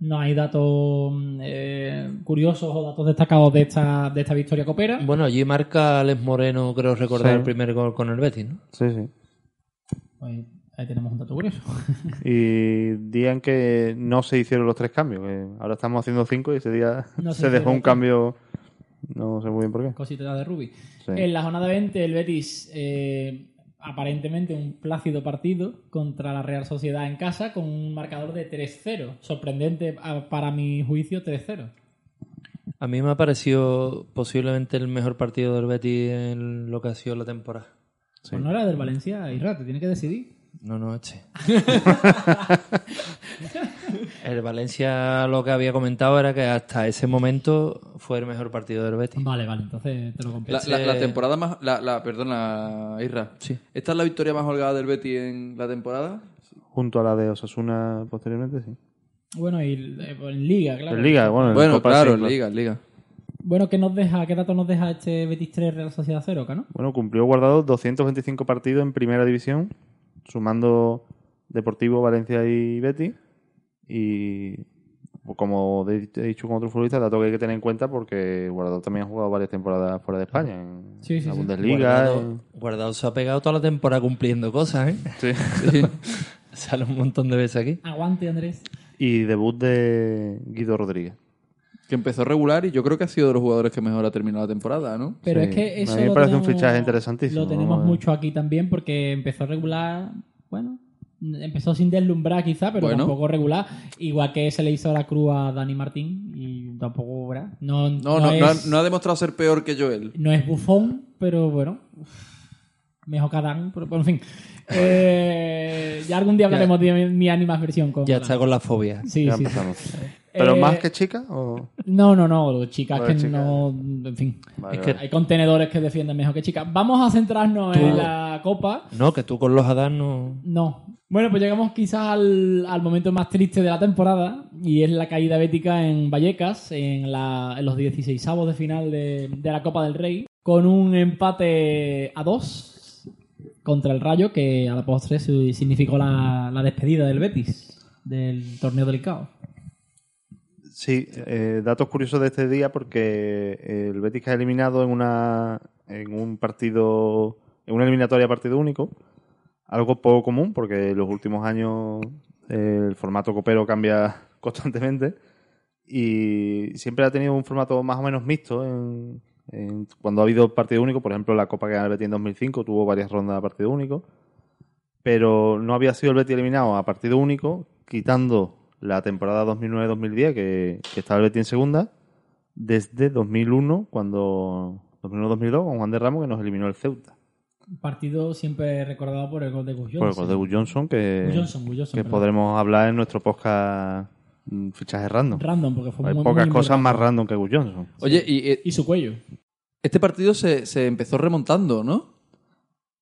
No hay datos eh, curiosos o datos destacados de esta, de esta victoria copera. bueno, allí marca Alex Moreno, creo recordar, Sí. el primer gol con el Betis, ¿no? Sí, sí. Pues ahí tenemos un dato curioso. Y día en que no se hicieron los tres cambios. que ahora estamos haciendo cinco y ese día No se se dejó un cambio. No sé muy bien por qué. Cosita de Rubi. Sí. En la jornada 20, el Betis, eh, aparentemente un plácido partido contra la Real Sociedad en casa con un marcador de 3-0. Sorprendente a- para mi juicio, 3-0. A mí me ha parecido posiblemente el mejor partido del Betis en lo que ha sido la temporada. Pues no era del Valencia, Irra, te tiene que decidir. No, no, este. el Valencia lo que había comentado era que hasta ese momento fue el mejor partido del Betis. Vale, vale, entonces te lo compro. La, Ese- la- la temporada más. La, la, perdona, Irra. Sí. ¿Esta es la victoria más holgada del Betis en la temporada? Junto a la de Osasuna posteriormente, sí. Bueno, y eh, en Liga, claro. En Liga, bueno, en Bueno, Copa claro, en claro. Liga, en Liga. Bueno, ¿qué nos deja, qué dato nos deja este Betis 3 Real Sociedad 0, ¿no? Bueno, cumplió guardado 225 partidos en primera división, sumando Deportivo, Valencia y Betis. Y como he dicho con otro futbolista, dato que hay que tener en cuenta porque Guardado también ha jugado varias temporadas fuera de España, en Sí, sí, la sí. Bundesliga. Guardado, en- Guardado se ha pegado toda la temporada cumpliendo cosas, ¿eh? Sí. Sale un montón de veces aquí. Aguante, Andrés. Y debut de Guido Rodríguez. Que empezó regular y yo creo que ha sido de los jugadores que mejor ha terminado la temporada, ¿no? Pero Sí. es que eso A mí me lo parece un tenemos- fichaje interesantísimo, Lo tenemos ¿no? mucho aquí también porque empezó regular, bueno, empezó sin deslumbrar quizá, pero Bueno. tampoco regular. Igual que se le hizo la cruz a Dani Martín y tampoco, ¿verdad? No, No, no, no, ha, es, no ha demostrado ser peor que Joel. no es bufón, pero bueno, mejor que Adán, pero bueno, en fin. Eh, ya algún día hablaremos de mi, mi Animas versión con Ya Adán. está con la fobia. Sí, Ya sí, sí. empezamos. ¿Pero Eh, más que chica? O... No, no, no, chicas que chicas. no. En fin. Vale, Es que- vale. Hay contenedores que defienden mejor que chicas. Vamos a centrarnos en la copa. No, que tú con los Adán no... No. Bueno, pues llegamos quizás al, al momento más triste de la temporada y es la caída bética en Vallecas en, la- en los 16 de final de, de la Copa del Rey con un empate a dos contra el Rayo que a la postre significó la, la despedida del Betis del torneo del caos. Sí, eh, datos curiosos de este día porque el Betis ha eliminado en una en un partido en una eliminatoria a partido único, algo poco común porque en los últimos años eh, el formato copero cambia constantemente y siempre ha tenido un formato más o menos mixto en- cuando ha habido partido único, por ejemplo la Copa que gana el Betis en 2005 tuvo varias rondas a partido único, pero no había sido el Betis eliminado a partido único, quitando la temporada 2009-2010 que, que estaba el Betis en segunda, desde 2001, cuando 2001-2002 con Juan de Ramos que nos eliminó el Ceuta. Un partido siempre recordado por el gol de Gus Por el gol de Gus Johnson que, Gus Johnson, Gus Johnson, que podremos hablar en nuestro podcast fichaje random. Random, porque fue Hay muy, pocas muy cosas más random que Gus Johnson. Oye, y eh, Y su cuello. este partido se, se empezó remontando, ¿no?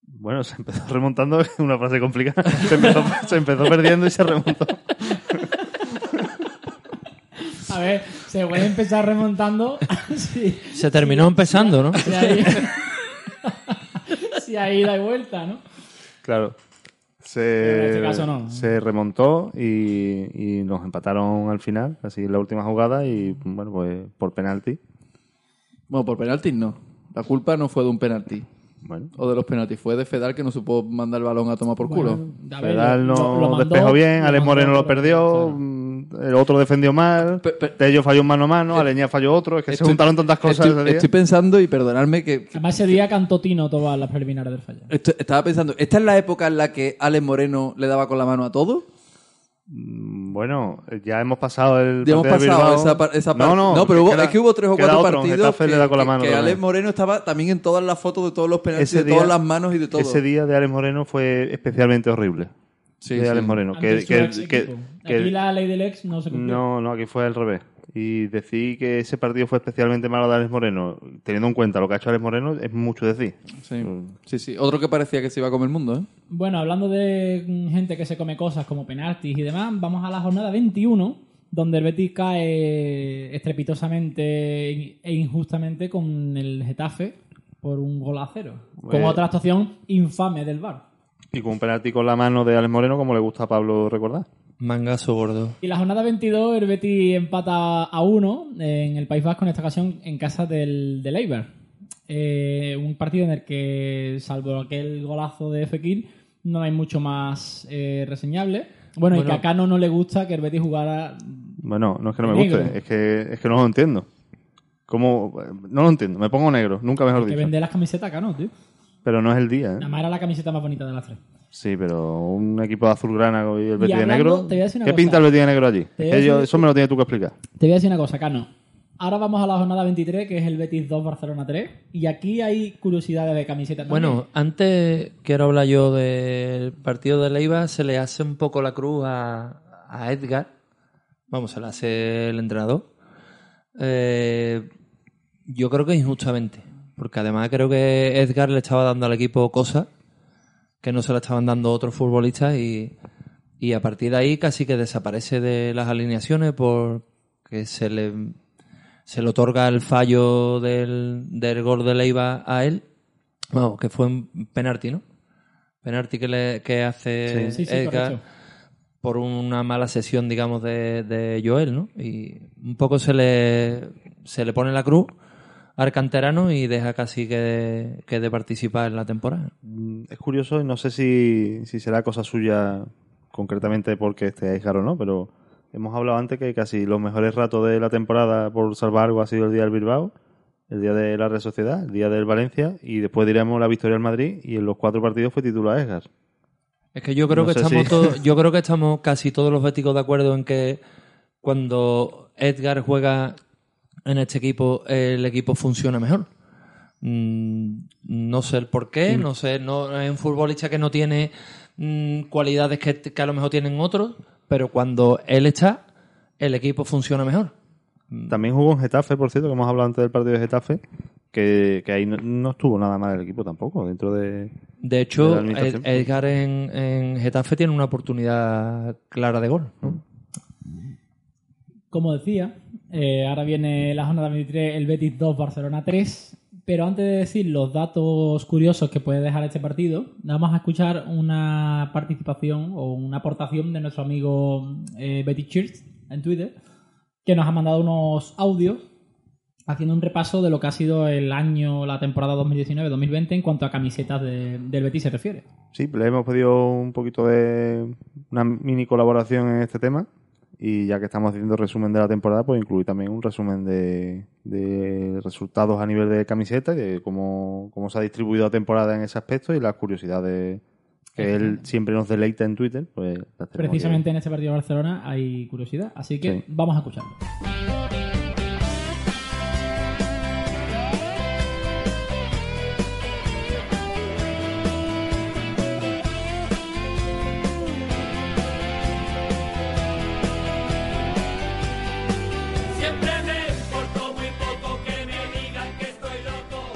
Bueno, se empezó remontando, es una frase complicada. Se empezó, se empezó perdiendo y se remontó. A ver, se puede empezar remontando. sí, Se terminó empezando, ¿no? si hay ida y vuelta, ¿no? Claro. Se, este caso no. se remontó y, y nos empataron al final, así en la última jugada y bueno, pues por penalti. Bueno, por penaltis no. La culpa no fue de un penalti. Bueno, O de los penaltis. Fue de Fedal que no supo mandar el balón a tomar por culo. Bueno, Fedal no lo- lo mandó- despejó bien, Alex Moreno lo perdió, claro. El otro defendió mal, Pe- pe- Tello falló un mano a mano, Aleña falló otro, es que se Estoy- juntaron tantas cosas Estoy, ese día. estoy pensando, y perdonadme que, Además, ese día cantó Tino todas las preliminares del fallo. estaba pensando, ¿esta es la época en la que Alex Moreno le daba con la mano a todo? Mm, Bueno, ya hemos pasado el Ya hemos pasado esa, par- esa No, parte. no, pero hubo- queda- es que hubo tres o cuatro otro, partidos que, le da con la mano que- que también. Alex Moreno estaba también en todas las fotos de todos los penaltis, Ese de todas las manos y de todo. Ese día de Alex Moreno fue especialmente horrible. Sí, de sí. Alex Moreno. Que, que- que- que- Aquí la ley del ex no se cumplió. No, no, aquí fue al revés. Y decir que ese partido fue especialmente malo de Alex Moreno, teniendo en cuenta lo que ha hecho Alex Moreno, es mucho decir. Sí. sí, sí. Otro que parecía que se iba a comer el mundo, ¿eh? Bueno, hablando de gente que se come cosas como penaltis y demás, vamos a la jornada 21, donde el Betis cae estrepitosamente e injustamente con el Getafe por un gol a cero. Con Pues- otra actuación infame del VAR. Y con un penalti con la mano de Alex Moreno, como le gusta a Pablo recordar. Mangazo gordo. Y la jornada 22, el empata a uno en el País Vasco, en esta ocasión en casa del, del Eibar. Eh, un partido en el que, salvo aquel golazo de Fekir, no hay mucho más eh, reseñable. Bueno, y que a Cano no le gusta que el Betis jugara. Bueno, no es que no me Negro. guste, es que, es que no lo entiendo. ¿Cómo? No lo entiendo, me pongo negro, nunca mejor Que dicho. vende las camisetas a Cano, tío. Pero no es el día, ¿eh? Nada más era la camiseta más bonita de las tres. Sí, pero un equipo de azulgrana y el Betis de hablando, negro. te voy a decir una ¿Qué cosa. pinta el Betis de negro allí? Que yo- decir- eso me lo tienes tú que explicar. Te voy a decir una cosa, Cano. Ahora vamos a la jornada 23, que es el Betis 2, Barcelona 3. Y aquí hay curiosidades de camiseta también. Bueno, antes quiero hablar yo del partido de Leiva. Se le hace un poco la cruz a, a Edgar. Vamos, se la hace el entrenador. Eh, yo creo que injustamente. Porque además creo que Edgar le estaba dando al equipo cosas que no se la estaban dando otros futbolistas y, y a partir de ahí casi que desaparece de las alineaciones porque se le, se le otorga el fallo del, del gol de Leiva a él. Vamos, que fue un penalti, ¿no? Penalti que, le, que hace Sí, sí, Edgar. por una mala sesión, digamos, de, de Joel, ¿no? Y un poco se le, se le pone la cruz al canterano y deja casi que, que de participar en la temporada. Mm, Es curioso y no sé si, si será cosa suya concretamente porque esté Edgar o no, pero hemos hablado antes que casi los mejores ratos de la temporada por salvar algo ha sido el día del Bilbao, el día de la Real Sociedad, el día del Valencia y después diremos la victoria del Madrid y en los cuatro partidos fue titular Edgar. Es que yo creo No que estamos si- todos, yo creo que estamos casi todos los béticos de acuerdo en que cuando Edgar juega en este equipo, el equipo funciona mejor. Mm, no sé el por qué, no sé, no es un futbolista que no tiene mm, cualidades que, que a lo mejor tienen otros, pero cuando él está, el equipo funciona mejor. También jugó en Getafe, por cierto, que hemos hablado antes del partido de Getafe, que, que ahí no, no estuvo nada mal el equipo tampoco, dentro de... De hecho, De. Ed- Edgar en, en Getafe tiene una oportunidad clara de gol. ¿no? Como decía, eh, ahora viene la jornada 23, el Betis 2, Barcelona 3. Pero antes de decir los datos curiosos que puede dejar este partido, vamos a escuchar una participación o una aportación de nuestro amigo eh, Betty Church en Twitter, que nos ha mandado unos audios haciendo un repaso de lo que ha sido el año, la temporada 2019-2020 en cuanto a camisetas de- del Betis se refiere. Sí, le hemos pedido un poquito de una mini colaboración en este tema y ya que estamos haciendo resumen de la temporada, pues incluir también un resumen de, de resultados a nivel de camiseta, de cómo, cómo se ha distribuido la temporada en ese aspecto y las curiosidades que él siempre nos deleita en Twitter, pues Precisamente en este partido de Barcelona hay curiosidad, así que Sí. vamos a escucharlo.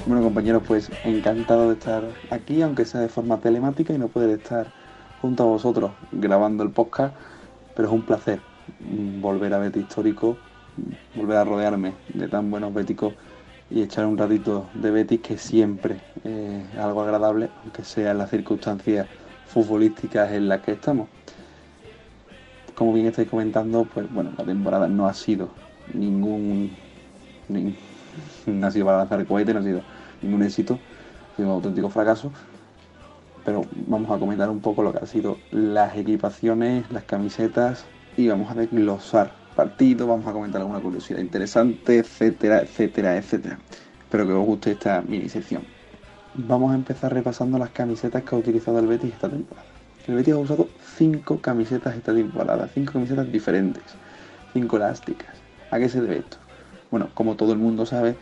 Bueno compañeros, pues encantado de estar aquí, aunque sea de forma telemática y no poder estar junto a vosotros grabando el podcast, pero es un placer volver a Betis Histórico, volver a rodearme de tan buenos béticos y echar un ratito de Betis que siempre es algo agradable, aunque sea las circunstancias futbolísticas en las que estamos. Como bien estáis comentando, pues bueno, la temporada no ha sido ningún ni- no ha sido para lanzar cohete, no ha sido ningún éxito, ha sido un auténtico fracaso. Pero vamos a comentar un poco lo que han sido las equipaciones, las camisetas y vamos a desglosar partidos, vamos a comentar alguna curiosidad interesante, etcétera, etcétera, etcétera. Espero que os guste esta mini sección. Vamos a empezar repasando las camisetas que ha utilizado el Betis esta temporada. El Betis ha usado cinco camisetas esta temporada, cinco camisetas diferentes, cinco elásticas. ¿A qué se debe esto? Bueno, como todo el mundo sabe,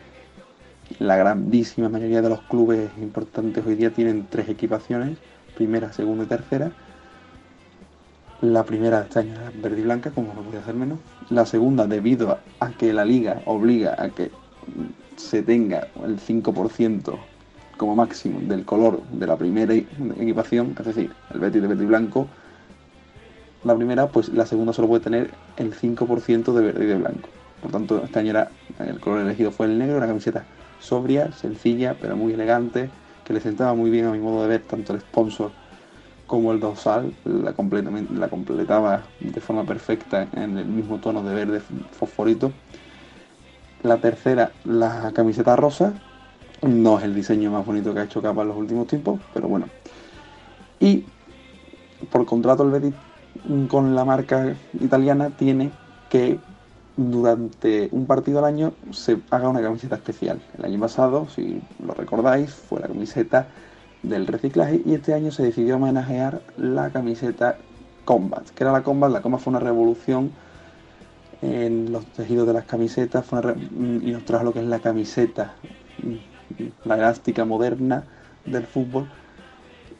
la grandísima mayoría de los clubes importantes hoy día tienen tres equipaciones, primera, segunda y tercera. La primera este verde y blanca, como no podía ser menos. La segunda, debido a que la liga obliga a que se tenga el 5% como máximo del color de la primera equipación, es decir, el Betis de verde y blanco, la primera, pues la segunda solo puede tener el 5% de verde y de blanco. Por tanto, este año era, el color elegido fue el negro, una camiseta sobria, sencilla, pero muy elegante, que le sentaba muy bien a mi modo de ver tanto el sponsor como el dorsal, la, completamente, la completaba de forma perfecta en el mismo tono de verde fosforito. La tercera, la camiseta rosa, no es el diseño más bonito que ha hecho Capa en los últimos tiempos, pero bueno. Y por contrato el Betis mm, con la marca italiana tiene que durante un partido al año se haga una camiseta especial. El año pasado, si lo recordáis, fue la camiseta del reciclaje y este año se decidió homenajear la camiseta Combat. que era la Combat? La Combat fue una revolución en los tejidos de las camisetas fue mm, y nos trajo lo que es la camiseta, mm, la elástica moderna del fútbol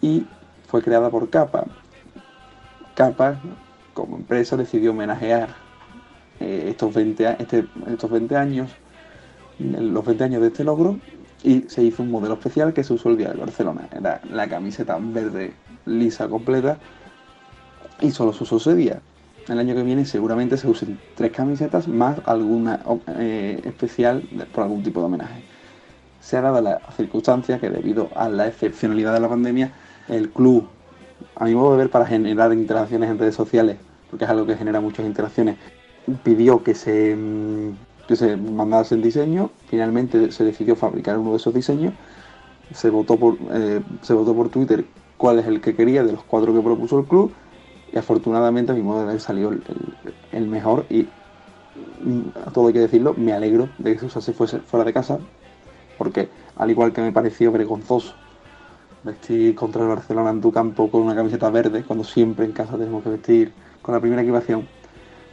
y fue creada por Capa. Capa, como empresa, decidió homenajear eh, estos, 20, a- este- estos 20 años, los 20 años de este logro, y se hizo un modelo especial que se usó el día de Barcelona. Era la camiseta verde lisa completa y solo se usó ese día. El año que viene seguramente se usen tres camisetas más alguna eh, especial por algún tipo de homenaje. Se ha dado la circunstancia que debido a la excepcionalidad de la pandemia, el club, a mi modo de ver, para generar interacciones en redes sociales, porque es algo que genera muchas interacciones, pidió que se, mm, que se mandase el diseño, finalmente se decidió fabricar uno de esos diseños, se votó por, eh, se votó por Twitter cuál es el que quería de los cuatro que propuso el club. Y afortunadamente a mi modo de ver salió el, el- mejor. Y mm, a todo hay que decirlo, me alegro de que se usase fuese fuera de casa. Porque al igual que me pareció vergonzoso vestir contra el Barcelona en tu campo con una camiseta verde cuando siempre en casa tenemos que vestir con la primera equipación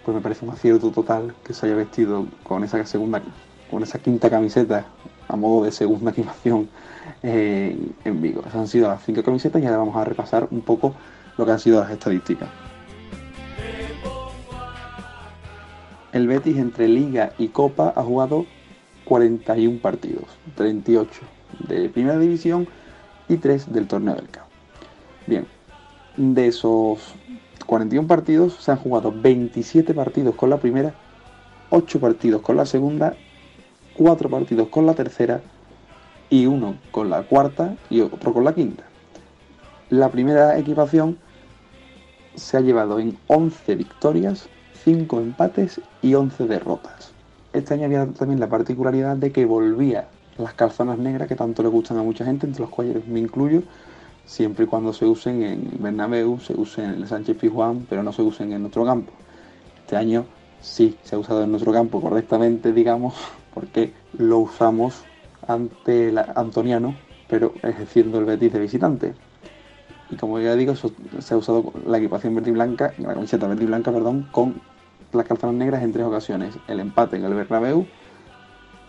pues me parece un acierto total que se haya vestido con esa segunda con esa quinta camiseta a modo de segunda equipación eh, en Vigo. Esas han sido las cinco camisetas y ahora vamos a repasar un poco lo que han sido las estadísticas. El Betis entre Liga y Copa ha jugado 41 partidos, 38 de Primera División y 3 del Torneo del CAO. Bien, de esos 41 partidos se han jugado 27 partidos con la primera, 8 partidos con la segunda, 4 partidos con la tercera y uno con la cuarta y otro con la quinta. La primera equipación se ha llevado en 11 victorias, 5 empates y 11 derrotas. Este año había también la particularidad de que volvía las calzonas negras que tanto le gustan a mucha gente, entre los cuales me incluyo, siempre y cuando se usen en Bernabéu, se usen en el Sánchez Pizjuán, pero no se usen en nuestro campo. Este año sí se ha usado en nuestro campo correctamente, digamos, porque lo usamos ante el Antoniano, pero ejerciendo el Betis de visitante. Y como ya digo, se ha usado la equipación verde blanca, la camiseta verde blanca, perdón, con las calzonas negras en tres ocasiones. El empate en el Bernabéu,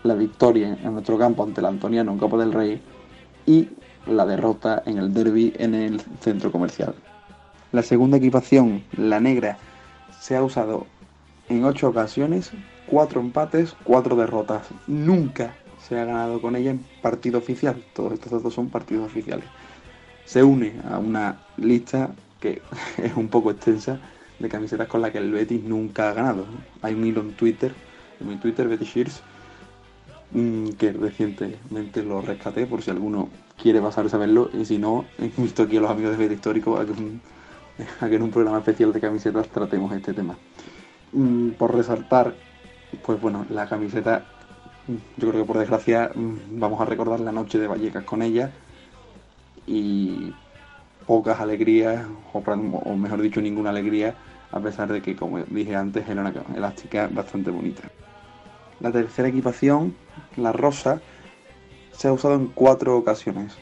la victoria en nuestro campo ante el Antoniano en Copa del Rey y la derrota en el derby en el centro comercial. La segunda equipación, la negra, se ha usado en ocho ocasiones, cuatro empates, cuatro derrotas. Nunca se ha ganado con ella en partido oficial. Todos estos datos son partidos oficiales. Se une a una lista que es un poco extensa de camisetas con las que el Betis nunca ha ganado. Hay un hilo en Twitter, en mi Twitter, Betis Shears, mm, que recientemente lo rescaté por si alguno quiere pasarse a verlo y si no, he visto aquí a los amigos de Betis Histórico a que, en un programa especial de camisetas tratemos este tema. Mm, por resaltar, pues bueno, la camiseta, yo creo que por desgracia mm, vamos a recordar la noche de Vallecas con ella y pocas alegrías, o, o mejor dicho, ninguna alegría, a pesar de que, como dije antes, era una elástica bastante bonita. La tercera equipación, la rosa, se ha usado en cuatro ocasiones.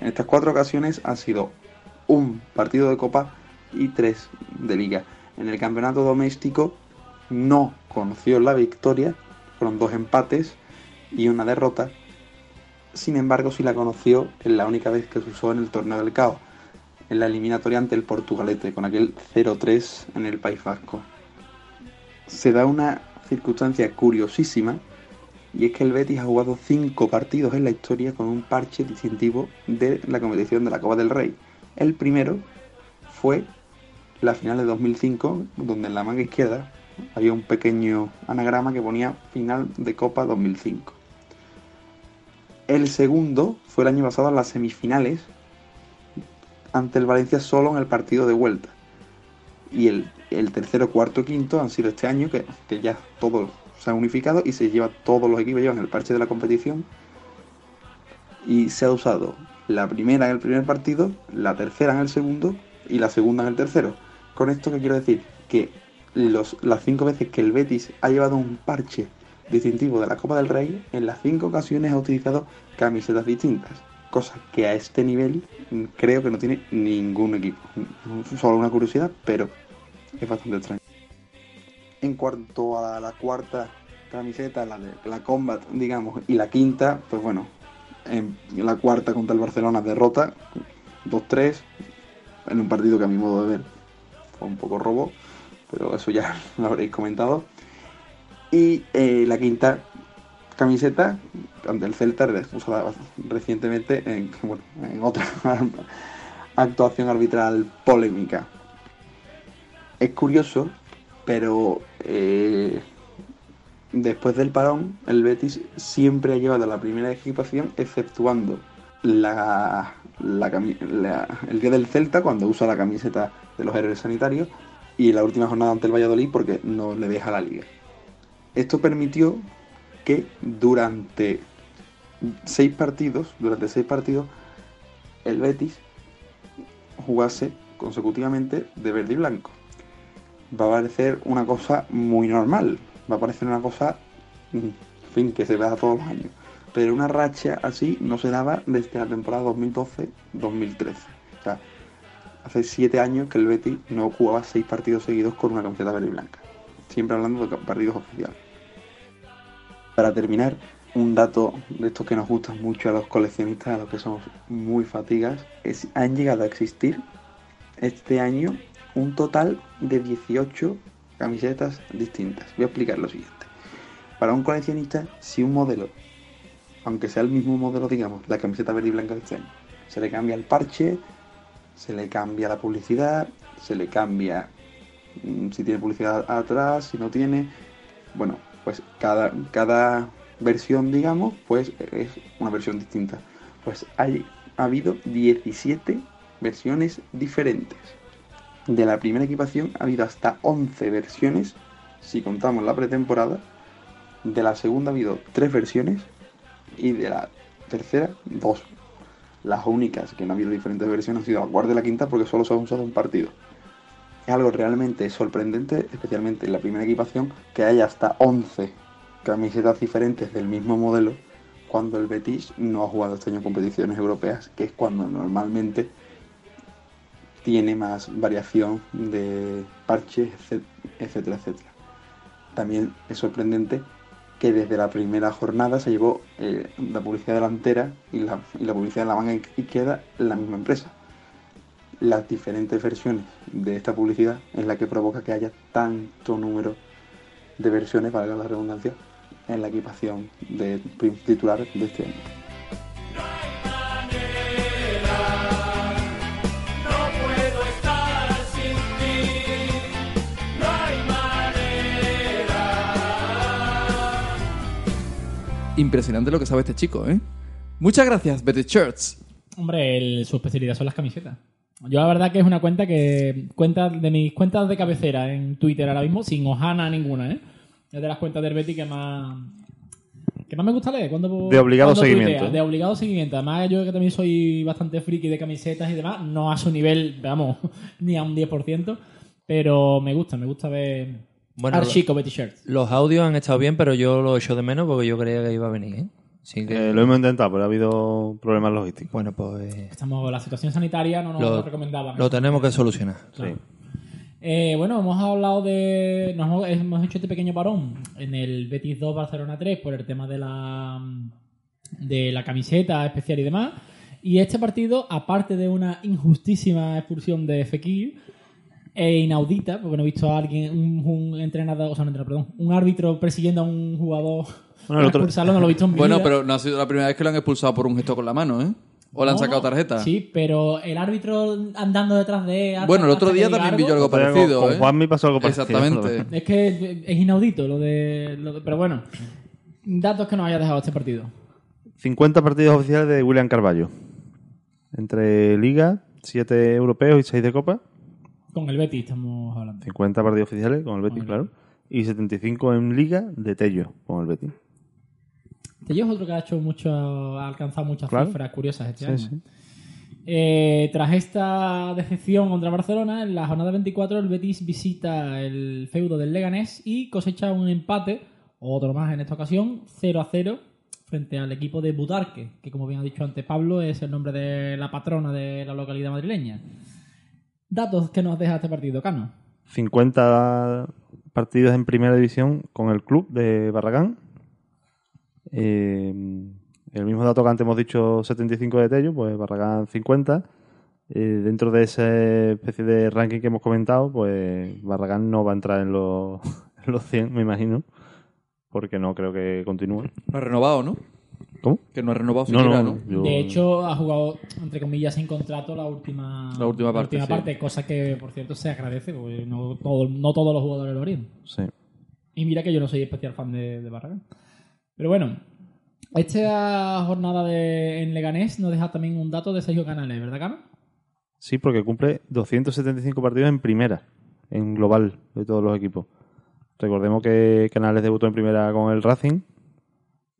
En estas cuatro ocasiones ha sido un partido de copa y tres de liga. En el campeonato doméstico no conoció la victoria, fueron dos empates y una derrota. Sin embargo, sí la conoció en la única vez que se usó en el torneo del CAO, en la eliminatoria ante el Portugalete, con aquel 0-3 en el País Vasco. Se da una circunstancia curiosísima y es que el Betis ha jugado cinco partidos en la historia con un parche distintivo de la competición de la Copa del Rey. El primero fue la final de 2005, donde en la manga izquierda había un pequeño anagrama que ponía final de Copa 2005. El segundo fue el año pasado en las semifinales ante el Valencia solo en el partido de vuelta. Y el, tercero, cuarto, quinto han sido este año, que, que ya todos se han unificado y se lleva todos los equipos llevan el parche de la competición. Y se ha usado la primera en el primer partido, la tercera en el segundo y la segunda en el tercero. Con esto que quiero decir que los, las cinco veces que el Betis ha llevado un parche distintivo de la Copa del Rey, en las cinco ocasiones ha utilizado camisetas distintas. Cosa que a este nivel mm, creo que no tiene ningún equipo. Solo una curiosidad, pero es bastante extraño. En cuanto a la cuarta camiseta, la de la Combat, digamos, y la quinta, pues bueno, en la cuarta contra el Barcelona derrota, 2-3, en un partido que a mi modo de ver fue un poco robo, pero eso ya lo habréis comentado. Y eh, la quinta camiseta ante el Celta, usada recientemente en, bueno, en otra actuación arbitral polémica. Es curioso, pero eh, después del parón, el Betis siempre ha llevado la primera equipación, exceptuando el día del Celta, cuando usa la camiseta de los héroes sanitarios, y la última jornada ante el Valladolid porque no le deja la liga. Esto permitió que durante seis partidos, durante seis partidos, el Betis jugase consecutivamente de verde y blanco. Va a parecer una cosa muy normal, va a parecer una cosa, fin, que se da todos los años. Pero una racha así no se daba desde la temporada 2012-2013. O sea, hace siete años que el Betis no jugaba seis partidos seguidos con una camiseta verde y blanca. Siempre hablando de partidos oficiales. Para terminar, un dato de estos que nos gustan mucho a los coleccionistas, a los que somos muy fatigas, es, han llegado a existir este año un total de 18 camisetas distintas. Voy a explicar lo siguiente. Para un coleccionista, si un modelo, aunque sea el mismo modelo, digamos, la camiseta verde y blanca de este se le cambia el parche, se le cambia la publicidad, se le cambia mm, si tiene publicidad atrás, si no tiene, bueno, pues cada, cada versión, digamos, pues es una versión distinta. Pues hay, ha habido 17 versiones diferentes. De la primera equipación ha habido hasta 11 versiones, si contamos la pretemporada. De la segunda ha habido 3 versiones y de la tercera 2. Las únicas que no ha habido diferentes versiones han sido la cuarta y la quinta porque solo se ha usado un partido. Es algo realmente sorprendente, especialmente en la primera equipación, que haya hasta 11 camisetas diferentes del mismo modelo cuando el Betis no ha jugado este año competiciones europeas, que es cuando normalmente tiene más variación de parches, etcétera, etcétera. También es sorprendente que desde la primera jornada se llevó eh, la publicidad delantera y la, y la publicidad en la manga izquierda la misma empresa. Las diferentes versiones de esta publicidad es la que provoca que haya tanto número de versiones, valga la redundancia, en la equipación de titulares de este año. Impresionante lo que sabe este chico, ¿eh? Muchas gracias, Betty Shirts. Hombre, el- su especialidad son las camisetas. Yo la verdad que es una cuenta que cuenta de mis cuentas de cabecera en Twitter ahora mismo, sin hojana ninguna, ¿eh? Es de las cuentas del Betty que más que más me gusta leer. Cuando, De obligado cuando tuitea, seguimiento. De obligado seguimiento. Además, yo que también soy bastante friki de camisetas y demás, no a su nivel, vamos, ni a un 10%, pero me gusta, me gusta ver Bueno, Archico Betty Shirts. Los audios han estado bien, pero yo lo echo de menos porque yo creía que iba a venir. ¿eh? Así que, Eh, lo hemos intentado, pero ha habido problemas logísticos. bueno, pues Estamos, la situación sanitaria no nos lo, lo recomendaba. lo tenemos que solucionar. Claro. Eh, bueno, hemos hablado de. Nos hemos, hemos hecho este pequeño parón en el Betis 2 Barcelona 3 por el tema de la de la camiseta especial y demás. Y este partido, aparte de una injustísima expulsión de Fekir, e inaudita, porque no he visto a alguien, un, un entrenador, o sea, un entrenador, perdón, un árbitro persiguiendo a un jugador Bueno, para el otro- expulsarlo, no lo he visto en mi Bueno, vida. pero no ha sido la primera vez que lo han expulsado por un gesto con la mano, ¿eh? O le han No, sacado tarjeta. Sí, pero el árbitro andando detrás de. hasta- Bueno, el otro día también vi yo algo parecido, con ¿eh? Juanmi pasó algo parecido. Exactamente. Es que es inaudito lo de, lo de- Pero bueno, datos que nos haya dejado este partido. 50 partidos oficiales de William Carballo. Entre Liga, 7 europeos y 6 de Copa. Con el Betis estamos hablando. 50 partidos oficiales con el Betis, Con el claro. Y 75 en Liga de Tello con el Betis. Tello es otro que ha hecho mucho, ha alcanzado muchas Claro. cifras curiosas este Sí, año. sí. Eh, tras esta decepción contra Barcelona, en la jornada 24 el Betis visita el feudo del Leganés y cosecha un empate, otro más en esta ocasión, 0 a 0 frente al equipo de Butarque, que como bien ha dicho antes Pablo es el nombre de la patrona de la localidad madrileña. Datos que nos deja este partido, Cano. 50 partidos en primera división con el club de Barragán. Eh, el mismo dato que antes hemos dicho, 75 de Tello, pues Barragán 50. Eh, dentro de esa especie de ranking que hemos comentado, pues Barragán no va a entrar en los, en los 100, me imagino, porque no creo que continúe. No ha renovado, ¿no? ¿Cómo? Que no ha renovado No, siquiera, no, ¿no? no. Yo- De hecho, ha jugado, entre comillas, sin contrato la última, La última parte, sí. parte, cosa que, por cierto, se agradece, porque no, todo- no todos los jugadores lo harían. Sí. Y mira que yo no soy especial fan de, de Barragán. Pero bueno, esta jornada de, en Leganés nos deja también un dato de Sergio Canales, ¿verdad, Cano? Sí, porque cumple 275 partidos en primera. en global de todos los equipos. Recordemos que Canales debutó en primera con el Racing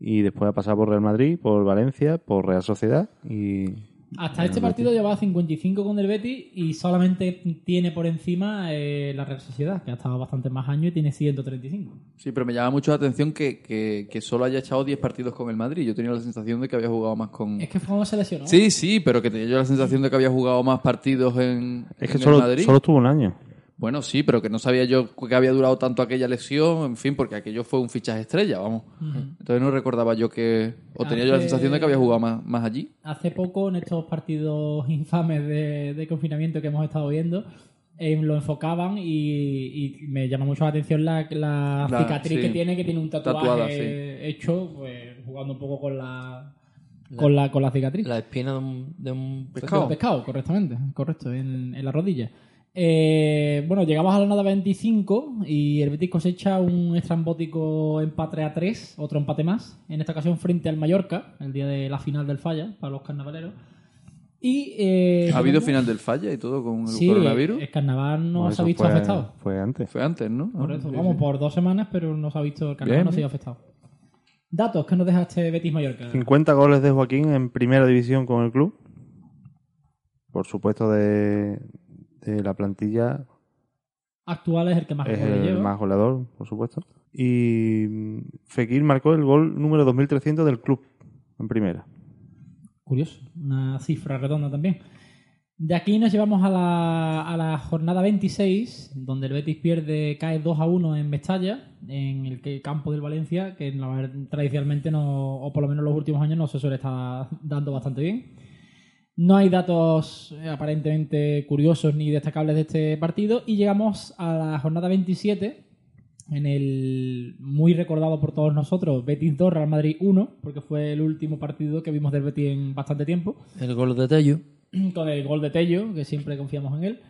y después ha pasado por Real Madrid, por Valencia, por Real Sociedad y Hasta este partido llevaba 55 con el Betis y solamente tiene por encima eh, la Real Sociedad, que ha estado bastante más años y tiene 135. Sí, pero me llama mucho la atención que, que, que solo haya echado 10 partidos con el Madrid. Yo tenía la sensación de que había jugado más con... Es que fue cuando se lesionó. Sí, sí, pero que tenía yo la sensación de que había jugado más partidos en, es que en solo, el Madrid. solo estuvo un año. Bueno, sí, pero que no sabía yo que había durado tanto aquella lesión, en fin, porque aquello fue un fichaje estrella, vamos. Entonces no recordaba yo que... O tenía yo la sensación de que había jugado más, más allí. Hace poco, en estos partidos infames de, de confinamiento que hemos estado viendo, eh, lo enfocaban y, y me llama mucho la atención la, la La- cicatriz sí. que tiene, que tiene un tatuaje Tatuada, sí. hecho, pues, jugando un poco con la, con la, con la cicatriz. La espina de un, de un Pescado. De pescado, correctamente, correcto, en, en la rodilla. Eh, bueno, llegamos a la nada 25 y el Betis cosecha un estrambótico empate a 3, otro empate más, en esta ocasión frente al Mallorca, el día de la final del Falla, para los carnavaleros. Y, eh, ¿Ha habido final del falla y todo con el Sí, coronavirus? el carnaval no Bueno, se ha visto fue, afectado. Fue antes. Fue antes, ¿no? Por Ah, eso, sí, vamos, sí. por dos semanas, pero no se ha visto el carnaval, Bien, no se ha afectado. Datos que nos deja este Betis Mallorca. 50 goles de Joaquín en primera división con el club. Por supuesto, de, de la plantilla Actual es el que más es goles el más goleador, por supuesto. Y Fekir marcó el gol número 2300 del club en primera. Curioso, una cifra redonda también. De aquí nos llevamos a la, a la jornada 26, donde el Betis pierde, cae 2 a 1 en Mestalla, en el que- campo del Valencia, que tradicionalmente, no, o por lo menos en los últimos años, no se suele estar dando bastante bien. No hay datos eh, aparentemente curiosos ni destacables de este partido. Y llegamos a la jornada 27, en el muy recordado por todos nosotros, Betis 2, Real Madrid 1, porque fue el último partido que vimos del Betis en bastante tiempo, El gol de Tello. con el gol de Tello, que siempre confiamos en él.